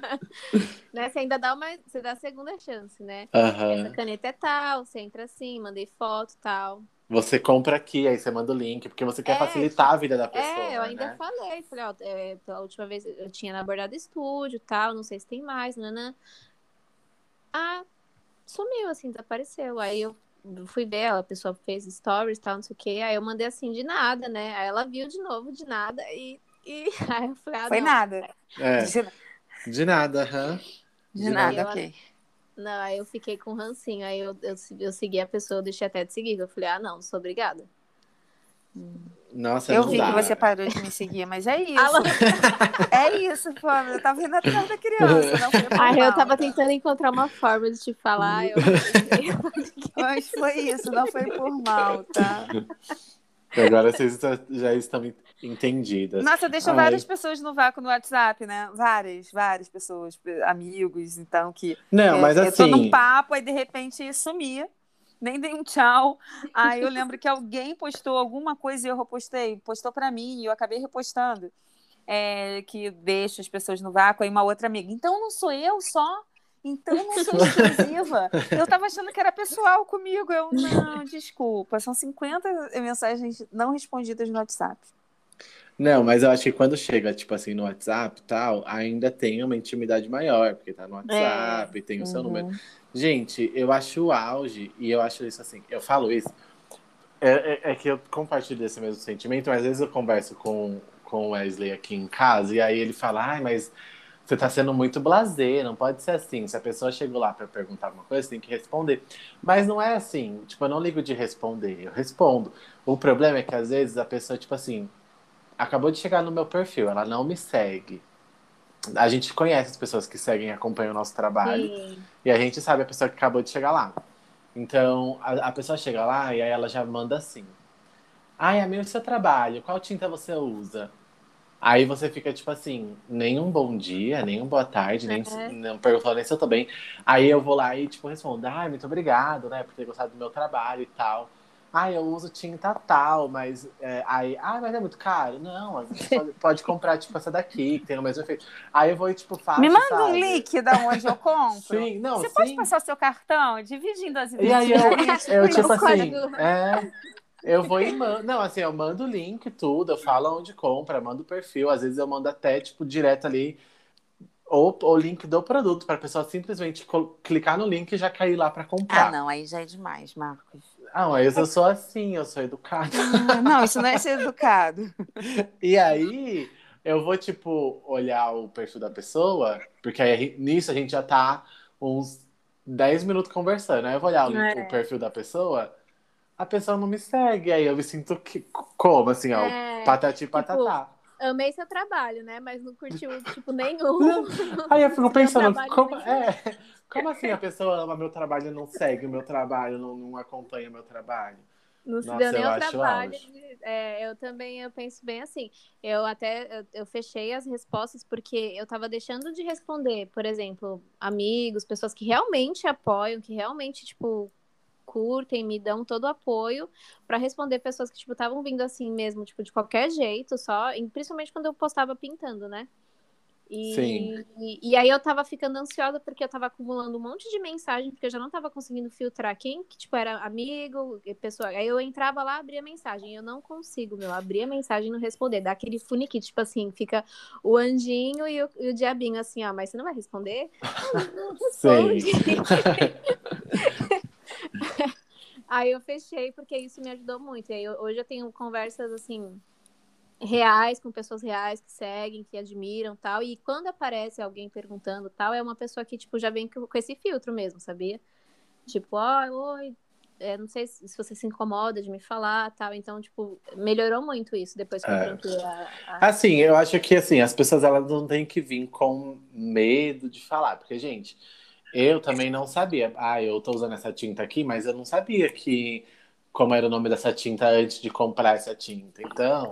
né? Você ainda dá uma, você dá a segunda chance, né? Aham. Essa caneta é tal, você entra assim, mandei foto, tal. Você compra aqui, aí você manda o link, porque você quer É, facilitar a vida da pessoa. É, eu ainda né? falei, falei, ó, é, a última vez eu tinha na Bordado Estúdio tal, não sei se tem mais, nanã. Ah, sumiu, assim, desapareceu. Aí eu fui ver, ela, a pessoa fez stories tal, não sei o quê, aí eu mandei assim, de nada, né? Aí ela viu de novo, de nada, e, e aí eu falei, ah, Foi não. nada. É, De, de nada, aham. de De nada, nada. ok. Não, aí eu fiquei com rancinho, aí eu, eu, eu segui a pessoa, eu deixei até de seguir, eu falei, ah, não, não sou obrigada. Nossa, Eu não vi dá. que você parou de me seguir, mas é isso. Alô? É isso, Flávia. Eu tava indo atrás da criança, não foi eu tava tentando encontrar uma forma de te falar, eu Mas foi isso, não foi por mal, tá? Agora vocês já- já estão entendidas. Nossa, eu deixo Ai. várias pessoas no vácuo no WhatsApp, né? Várias, várias pessoas, amigos, então, que Não, é, mas eu tô assim. num papo, aí de repente sumia. Nem dei um tchau. Aí eu lembro que alguém postou alguma coisa e eu repostei. Postou pra mim e eu acabei repostando. É, que deixa as pessoas no vácuo. Aí uma outra amiga. Então não sou eu só? Então não sou exclusiva? Eu tava achando que era pessoal comigo. Eu, não, desculpa. São 50 mensagens não respondidas no WhatsApp. Não, mas eu acho que quando chega, tipo assim, no WhatsApp e tal, ainda tem uma intimidade maior, porque tá no WhatsApp, tem o seu Uhum. número. Gente, eu acho o auge, e eu acho isso assim, eu falo isso, é, é- é que eu compartilho esse mesmo sentimento, mas às vezes eu converso com, com o Wesley aqui em casa, e aí ele fala, ai, mas você tá sendo muito blasé, não pode ser assim. Se a pessoa chegou lá para perguntar alguma coisa, você tem que responder. Mas não é assim, tipo, eu não ligo de responder, eu respondo. O problema é que às vezes a pessoa, tipo assim, acabou de chegar no meu perfil, ela não me segue. a gente conhece as pessoas que seguem e acompanham o nosso trabalho. Sim. E a gente sabe a pessoa que acabou de chegar lá. Então, a, a pessoa chega lá e aí ela já manda assim. Ai, amigo do seu trabalho, qual tinta você usa? Aí você fica tipo assim, nem um bom dia, nem um boa tarde, nem uhum. não perguntou nem se eu tô bem. Aí eu vou lá e tipo respondo, ai, muito obrigado, né, por ter gostado do meu trabalho e tal. Ah, eu uso tinta tal, mas é, aí, ah, mas é muito caro. Não, pode, pode, comprar, tipo, essa daqui, que tem o mesmo efeito. Aí eu vou tipo, faço. Me manda sabe? um link da onde eu compro. sim, não. Você sim. pode passar o seu cartão, dividindo as ideias. E aí eu, eu tipo assim, é, eu vou e mando. Não, assim, eu mando o link, tudo, eu falo onde compra, mando o perfil. Às vezes eu mando até, tipo, direto ali ou o link do produto para a pessoa simplesmente clicar no link e já cair lá para comprar. Ah, não, aí já é demais, Marcos. Ah, mas eu sou assim, eu sou educado. Ah, não, isso não é ser educado. e aí, eu vou, tipo, olhar o perfil da pessoa, porque aí nisso a gente já tá uns 10 minutos conversando. Aí eu vou olhar o, é. o perfil da pessoa, a pessoa não me segue. Aí eu me sinto que, como, assim, ó, é, patati tipo, patatá. Amei seu trabalho, né? Mas não curtiu, tipo, nenhum. Aí eu fico pensando, como, é, como assim a pessoa ama meu trabalho e não segue o meu trabalho, não, não acompanha o meu trabalho? Não se deu nem o trabalho. É, eu também eu penso bem assim. Eu até eu, eu, fechei as respostas porque eu tava deixando de responder, por exemplo, amigos, pessoas que realmente apoiam, que realmente, tipo, curtem, me dão todo o apoio para responder pessoas que, tipo, estavam vindo assim mesmo, tipo, de qualquer jeito, só, principalmente quando eu postava pintando, né? E, Sim. E, e, aí eu tava ficando ansiosa porque eu tava acumulando um monte de mensagem, porque eu já não tava conseguindo filtrar quem que, tipo, era amigo, pessoa. Aí eu entrava lá, abria mensagem. Eu não consigo, meu, abrir a mensagem e não responder. Dá aquele funiquito, tipo assim, fica o anjinho e o, e o diabinho assim, ó, mas você não vai responder? Sim. aí eu fechei porque isso me ajudou muito. E aí hoje eu tenho conversas assim reais, com pessoas reais que seguem, que admiram tal. E quando aparece alguém perguntando tal, é uma pessoa que, tipo, já vem com, esse filtro mesmo, sabia? Tipo, oh, oi, é, não sei se você se incomoda de me falar tal. Então, tipo, melhorou muito isso depois que é. eu a, a, Assim, eu acho que, assim, as pessoas, elas não têm que vir com medo de falar. Porque, gente, eu também não sabia. Ah, eu tô usando essa tinta aqui, mas eu não sabia que... Como era o nome dessa tinta antes de comprar essa tinta. Então...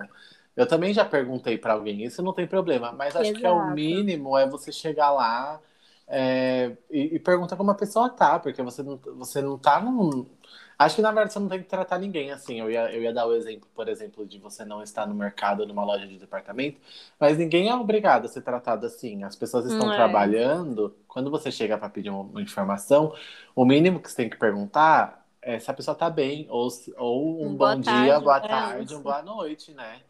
Eu também já perguntei para alguém, isso não tem problema, mas acho Exato. que é o mínimo é você chegar lá é, e, e, perguntar como a pessoa tá, porque você não, você não tá num. Acho que na verdade você não tem que tratar ninguém assim. Eu ia, eu ia dar o exemplo, por exemplo, de você não estar no mercado, numa loja de departamento, mas ninguém é obrigado a ser tratado assim. As pessoas estão é. trabalhando. Quando você chega para pedir uma, informação, o mínimo que você tem que perguntar é se a pessoa tá bem, ou, ou um, bom tarde, dia, boa tarde, é boa noite, né?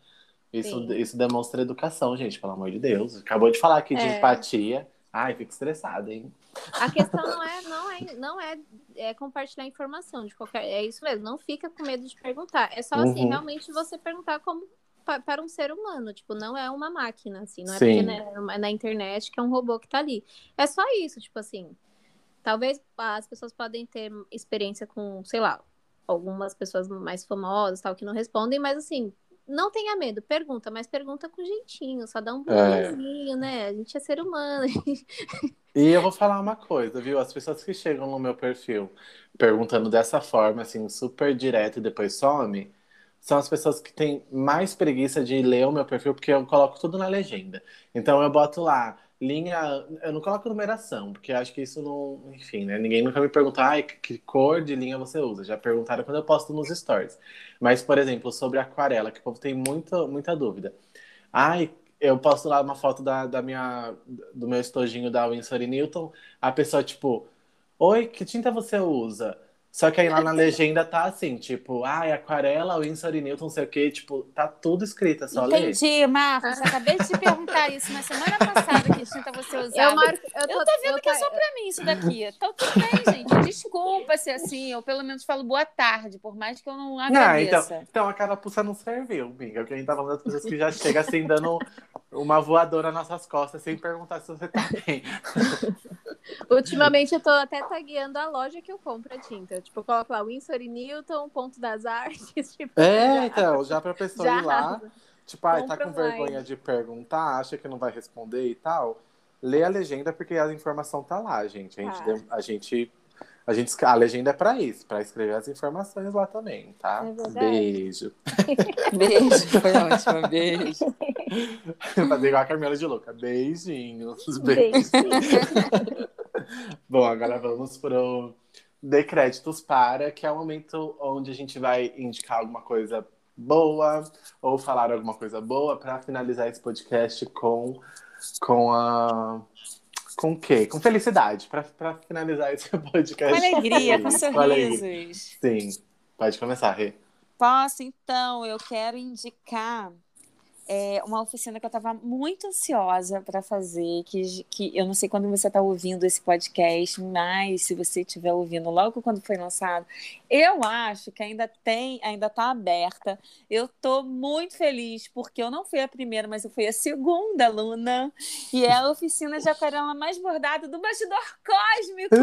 Isso, isso demonstra educação, gente, pelo amor de Deus. Acabou de falar aqui de é. empatia. Ai, fico estressada, hein? A questão não é, não é, não é, é, compartilhar informação de qualquer. É isso mesmo, não fica com medo de perguntar. É só assim, uhum. realmente você perguntar como para um ser humano, tipo, não é uma máquina, assim, não é Sim. porque né, é na internet que é um robô que tá ali. É só isso, tipo assim. Talvez as pessoas podem ter experiência com, sei lá, algumas pessoas mais famosas, tal, que não respondem, mas assim, não tenha medo, pergunta, mas pergunta com jeitinho, só dá um bonzinho, é. né? A gente é ser humano. E eu vou falar uma coisa, viu? As pessoas que chegam no meu perfil perguntando dessa forma, assim, super direto e depois some, são as pessoas que têm mais preguiça de ler o meu perfil, porque eu coloco tudo na legenda. Então eu boto lá, linha. Eu não coloco numeração, porque acho que isso não. Enfim, né? Ninguém nunca me perguntou, ai, que cor de linha você usa. Já perguntaram quando eu posto nos stories. Mas, por exemplo, sobre aquarela, que o povo tem muita, muita dúvida. Ai, eu posto lá uma foto da, da minha, do meu estojinho da Winsor Newton. A pessoa, tipo, oi, que tinta você usa? Só que aí lá na legenda tá assim, tipo, ai, aquarela, Winsor e Newton, não sei o quê, tipo, tá tudo escrito, é só Entendi, ler. Entendi, Marcos, acabei de te perguntar isso na semana passada, que tinta você usava. Eu, Marco, eu, tô, eu tô vendo eu que é só pra mim isso daqui. Então tudo bem, gente, desculpa se assim, eu pelo menos falo boa tarde, por mais que eu não agradeça. Não, então, então a carapuça não serviu, amiga, porque a gente tá falando das pessoas que já chega assim, dando uma voadora nas nossas costas, sem perguntar se você tá bem. Ultimamente eu tô até tagueando a loja que eu compro a tinta. Tipo, eu coloco lá Winsor e Newton, Ponto das Artes. Tipo, é, já, então, já pra pessoa já ir lá. Tipo, ai, tá com vergonha de perguntar, acha que não vai responder e tal. lê a legenda porque a informação tá lá, gente. A gente, ah. a gente a gente a legenda é para isso, para escrever as informações lá também, tá? É beijo. beijo, foi ótimo, beijo. Fazer igual a Carmela de Louca. Beijinhos. Beijos. Bom, agora vamos pro decréditos para, que é o momento onde a gente vai indicar alguma coisa boa ou falar alguma coisa boa para finalizar esse podcast com com a com o quê? Com felicidade, para finalizar esse podcast. Com alegria, com sorrisos. Sim, pode começar, Rê. Posso, então, eu quero indicar é uma oficina que eu estava muito ansiosa para fazer, que, que eu não sei quando você está ouvindo esse podcast, mas se você estiver ouvindo logo quando foi lançado, eu acho que ainda tem, ainda está aberta. Eu estou muito feliz porque eu não fui a primeira, mas eu fui a segunda aluna, e é a oficina de aquarela mais bordada do Bastidor Cósmico.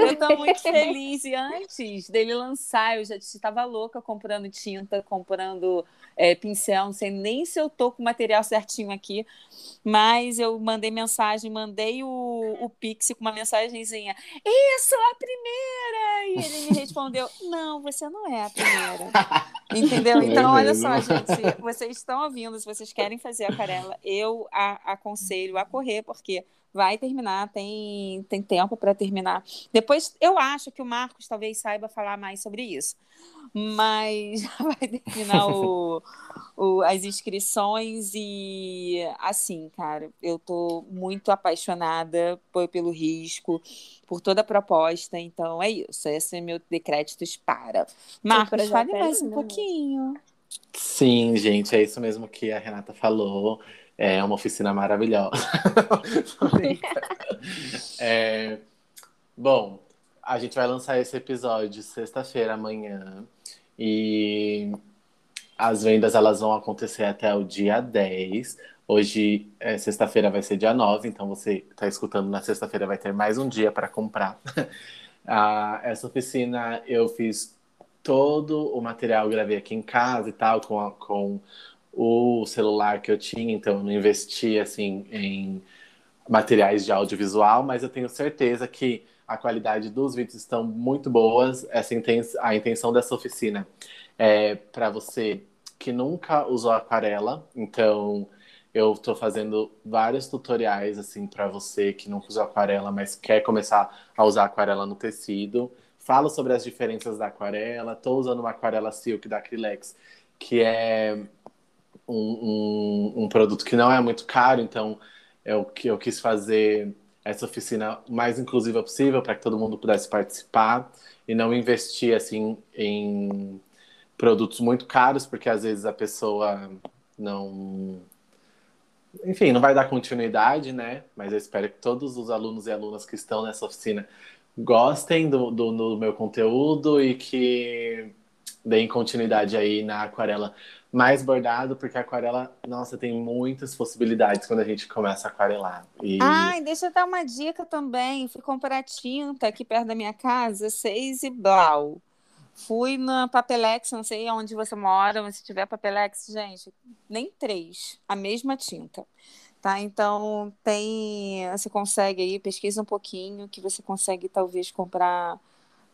eu estou muito feliz e antes dele lançar, eu já estava louca comprando tinta, comprando é, pincel, não sei nem se eu tô com o material certinho aqui, mas eu mandei mensagem, mandei o, o Pix com uma mensagenzinha. Isso, a primeira! E ele me respondeu: Não, você não é a primeira. Entendeu? É então, olha só, gente, vocês estão ouvindo, se vocês querem fazer aquarela, eu a, aconselho a correr, porque vai terminar, tem, tem tempo para terminar. Depois, eu acho que o Marcos talvez saiba falar mais sobre isso, mas vai terminar o, o, as inscrições e, assim, cara, eu tô muito apaixonada por, pelo risco, por toda a proposta, então é isso, esse é meu decréditos para. Marcos, fale mais um pouquinho. Sim, gente, é isso mesmo que a Renata falou. É uma oficina maravilhosa. é, bom, a gente vai lançar esse episódio sexta-feira amanhã. E as vendas elas vão acontecer até o dia 10. Hoje, é, sexta-feira, vai ser dia 9, então você está escutando na sexta-feira, vai ter mais um dia para comprar. ah, essa oficina eu fiz todo o material, gravei aqui em casa e tal, com, a, com o celular que eu tinha, então eu não investi assim em materiais de audiovisual, mas eu tenho certeza que a qualidade dos vídeos estão muito boas. Essa a intenção dessa oficina é para você que nunca usou aquarela, então eu estou fazendo vários tutoriais assim para você que nunca usou aquarela, mas quer começar a usar aquarela no tecido. Falo sobre as diferenças da aquarela. Estou usando uma aquarela silk da Acrylex, que é um, um, um, produto que não é muito caro, então eu, eu quis fazer essa oficina mais inclusiva possível para que todo mundo pudesse participar e não investir assim em produtos muito caros, porque às vezes a pessoa não enfim, não vai dar continuidade, né? Mas eu espero que todos os alunos e alunas que estão nessa oficina gostem do, do, do meu conteúdo e que deem continuidade aí na aquarela mais bordado, porque a aquarela, nossa, tem muitas possibilidades quando a gente começa a aquarelar. E... Ai, deixa eu dar uma dica também. Fui comprar tinta aqui perto da minha casa, seis e blau. Fui na Papelex, não sei onde você mora, mas se tiver Papelex, gente, nem três, a mesma tinta. Tá? Então, tem. Você consegue aí, pesquisa um pouquinho, que você consegue talvez comprar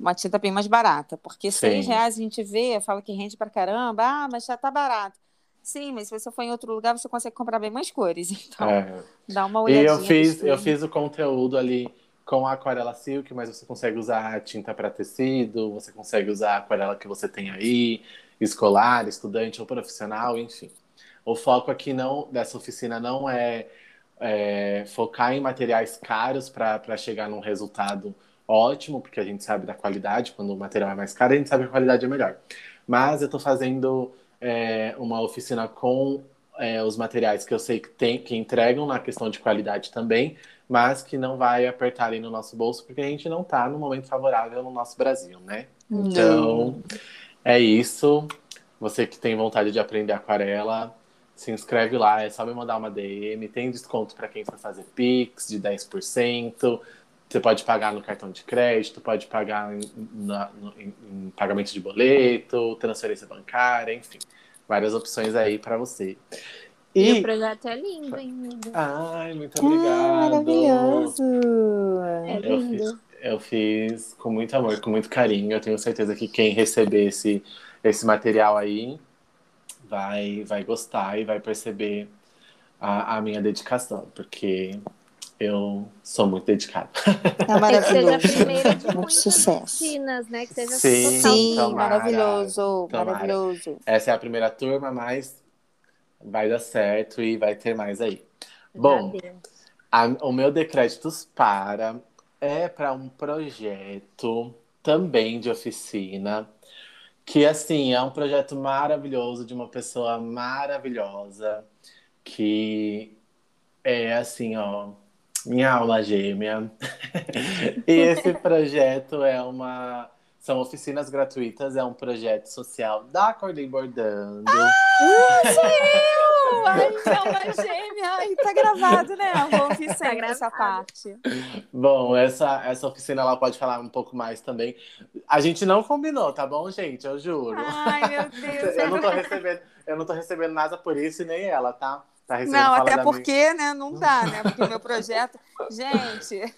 uma tinta bem mais barata, porque Sim. seis reais a gente vê, fala que rende pra caramba, ah, mas já tá barato. Sim, mas se você for em outro lugar, você consegue comprar bem mais cores. Então, é. dá uma olhadinha. E eu fiz, eu fiz o conteúdo ali com a aquarela silk, mas você consegue usar a tinta para tecido, você consegue usar a aquarela que você tem aí, escolar, estudante ou profissional, enfim. O foco aqui não dessa oficina não é, é focar em materiais caros para chegar num resultado ótimo, porque a gente sabe da qualidade, quando o material é mais caro, a gente sabe que a qualidade é melhor. Mas eu estou fazendo é, uma oficina com é, os materiais que eu sei que, tem, que entregam na questão de qualidade também, mas que não vai apertar ali no nosso bolso, porque a gente não está no momento favorável no nosso Brasil, né? Então, é isso. Você que tem vontade de aprender aquarela, se inscreve lá, é só me mandar uma DM. Tem desconto para quem for fazer Pix de 10%. Você pode pagar no cartão de crédito, pode pagar em, na, no, em, em pagamento de boleto, transferência bancária, enfim, várias opções aí para você. E, e o projeto é lindo, hein, amigo? Ai, muito obrigado. Ah, maravilhoso. É lindo. Eu fiz, eu fiz com muito amor, com muito carinho. Eu tenho certeza que quem receber esse, esse material aí vai, vai gostar e vai perceber a, a minha dedicação, porque eu sou muito dedicado. É maravilhoso. Que seja a primeira de muito sucesso. Oficinas, né? Que seja Sim, Sim, tomara, maravilhoso, tomara. maravilhoso. Essa é a primeira turma, mas vai dar certo e vai ter mais aí. Bom, a, o meu decréditos para é para um projeto também de oficina, que assim é um projeto maravilhoso de uma pessoa maravilhosa que é assim, ó, minha alma gêmea. e esse projeto é uma. São oficinas gratuitas, é um projeto social da Acordei Bordando. Ah, sou eu! Ai, alma gêmea! Ai, tá gravado, né? Vou ouvir sempre essa parte. Bom, essa, essa oficina ela pode falar um pouco mais também. A gente não combinou, tá bom, gente? Eu juro. Ai, meu Deus. eu, não tô recebendo, eu não tô recebendo nada por isso e nem ela, tá? Tá não, até porque, né, não dá, né? Porque o meu projeto. Gente,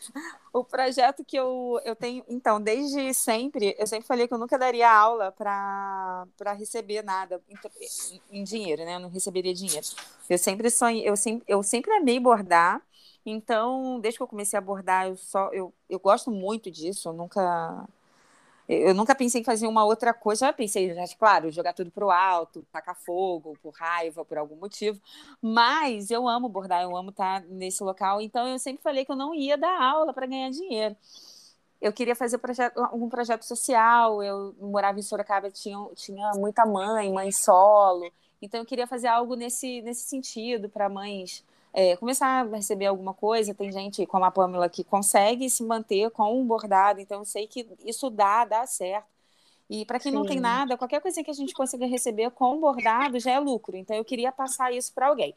o projeto que eu, eu tenho. Então, desde sempre, eu sempre falei que eu nunca daria aula para receber nada em, em, dinheiro, né? Eu não receberia dinheiro. Eu sempre sonhei, eu sempre, eu sempre amei bordar. Então, desde que eu comecei a bordar, eu só eu, eu gosto muito disso. Eu nunca eu nunca pensei em fazer uma outra coisa. Já pensei, já, claro, jogar tudo para o alto, tacar fogo, por raiva, por algum motivo. Mas eu amo bordar, eu amo estar nesse local. Então eu sempre falei que eu não ia dar aula para ganhar dinheiro. Eu queria fazer projeto, algum projeto social. Eu morava em Sorocaba, tinha, tinha muita mãe, mãe solo. Então eu queria fazer algo nesse, nesse sentido para mães é, começar a receber alguma coisa. Tem gente como a Pamela que consegue se manter com um bordado, então eu sei que isso dá, dá certo. E para quem Sim. não tem nada, qualquer coisa que a gente consiga receber com bordado já é lucro. Então eu queria passar isso para alguém.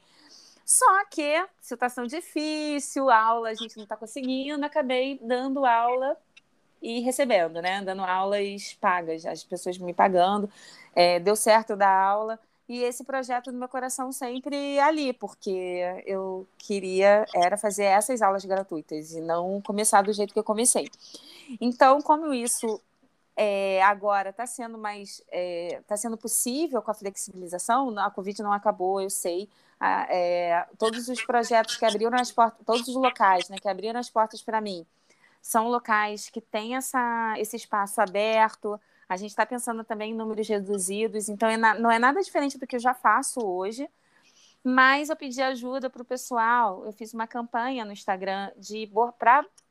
Só que situação difícil, aula a gente não está conseguindo, acabei dando aula e recebendo, né? Dando aulas pagas, as pessoas me pagando. É, deu certo dar aula e esse projeto no meu coração sempre ali, porque eu queria era fazer essas aulas gratuitas e não começar do jeito que eu comecei. Então, como isso é, agora está sendo mais está é, sendo possível com a flexibilização, a Covid não acabou, eu sei. A, é, todos os projetos que abriram as portas, todos os locais né, que abriram as portas para mim, são locais que têm essa, esse espaço aberto a gente está pensando também em números reduzidos, então é na, não é nada diferente do que eu já faço hoje. Mas eu pedi ajuda para o pessoal. Eu fiz uma campanha no Instagram de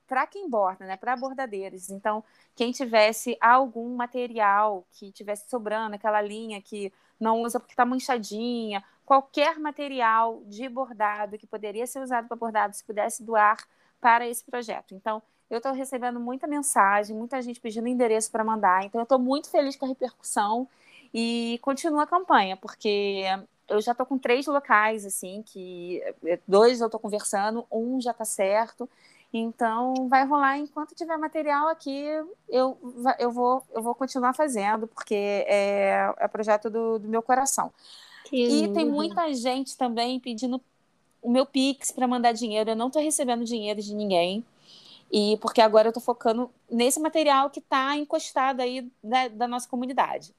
para quem borda, né? Para bordadeiros. Então, quem tivesse algum material que tivesse sobrando, aquela linha que não usa porque está manchadinha, qualquer material de bordado que poderia ser usado para bordado, se pudesse doar para esse projeto. Então, eu estou recebendo muita mensagem, muita gente pedindo endereço para mandar. Então, eu estou muito feliz com a repercussão e continua a campanha, porque eu já estou com três locais, assim, que eh, dois eu estou conversando, um já está certo. Então, vai rolar enquanto tiver material aqui, eu, eu, vou, eu vou continuar fazendo, porque é, é projeto do, do meu coração. Que e tem muita gente também pedindo o meu Pix para mandar dinheiro. Eu não estou recebendo dinheiro de ninguém. E porque agora eu estou focando nesse material que está encostado aí da, da, nossa comunidade.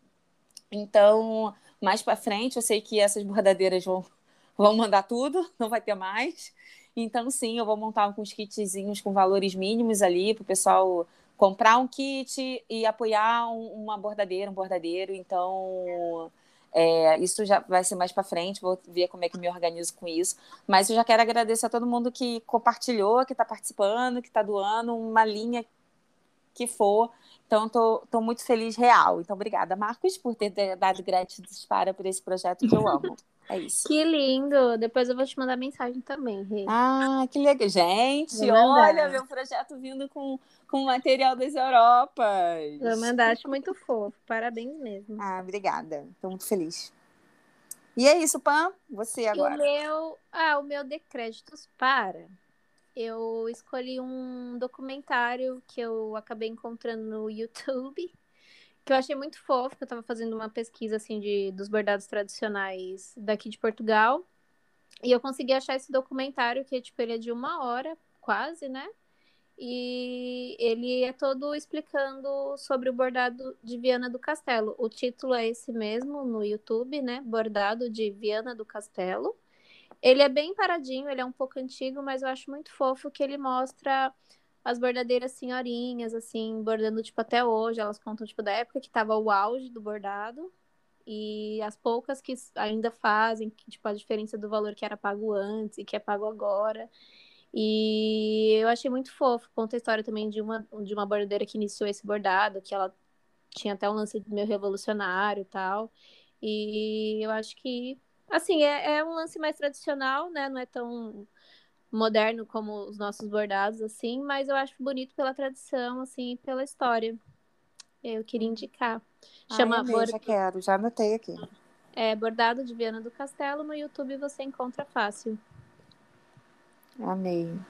Então, mais para frente, eu sei que essas bordadeiras vão, vão mandar tudo, não vai ter mais. Então, sim, eu vou montar alguns kitzinhos com valores mínimos ali para o pessoal comprar um kit e apoiar um, uma bordadeira, um bordadeiro. Então, é, isso já vai ser mais para frente, vou ver como é que me organizo com isso. Mas eu já quero agradecer a todo mundo que compartilhou, que está participando, que está doando uma linha que for. Então, estou muito feliz, real. Então, obrigada, Marcos, por ter dado gratidão para por esse projeto que eu amo. É isso. Que lindo! Depois eu vou te mandar mensagem também, Rê. Ah, que legal. Gente, olha meu projeto vindo com, com material das Europas. Vou mandar, acho muito fofo. Parabéns mesmo. Ah, obrigada. Estou muito feliz. E é isso, Pam. Você agora. O meu, ah, o meu decréditos para. Eu escolhi um documentário que eu acabei encontrando no YouTube que eu achei muito fofo, que eu estava fazendo uma pesquisa assim de dos bordados tradicionais daqui de Portugal. E eu consegui achar esse documentário que, tipo, ele é de uma hora, quase, né? E ele é todo explicando sobre o bordado de Viana do Castelo. O título é esse mesmo no YouTube, né? Bordado de Viana do Castelo. Ele é bem paradinho, ele é um pouco antigo, mas eu acho muito fofo que ele mostra as bordadeiras senhorinhas, assim, bordando, tipo, até hoje. Elas contam, tipo, da época que tava o auge do bordado. E as poucas que ainda fazem, que, tipo, a diferença do valor que era pago antes e que é pago agora. E eu achei muito fofo. Conta a história também de uma, de uma bordadeira que iniciou esse bordado, que ela tinha até um lance meio revolucionário e tal. E eu acho que, assim, é, é um lance mais tradicional, né? Não é tão moderno como os nossos bordados, assim, mas eu acho bonito pela tradição, assim, pela história. Eu queria indicar. Chama Ai, bord... já quero, já anotei aqui. É Bordado de Viana do Castelo, no YouTube você encontra fácil. Amei.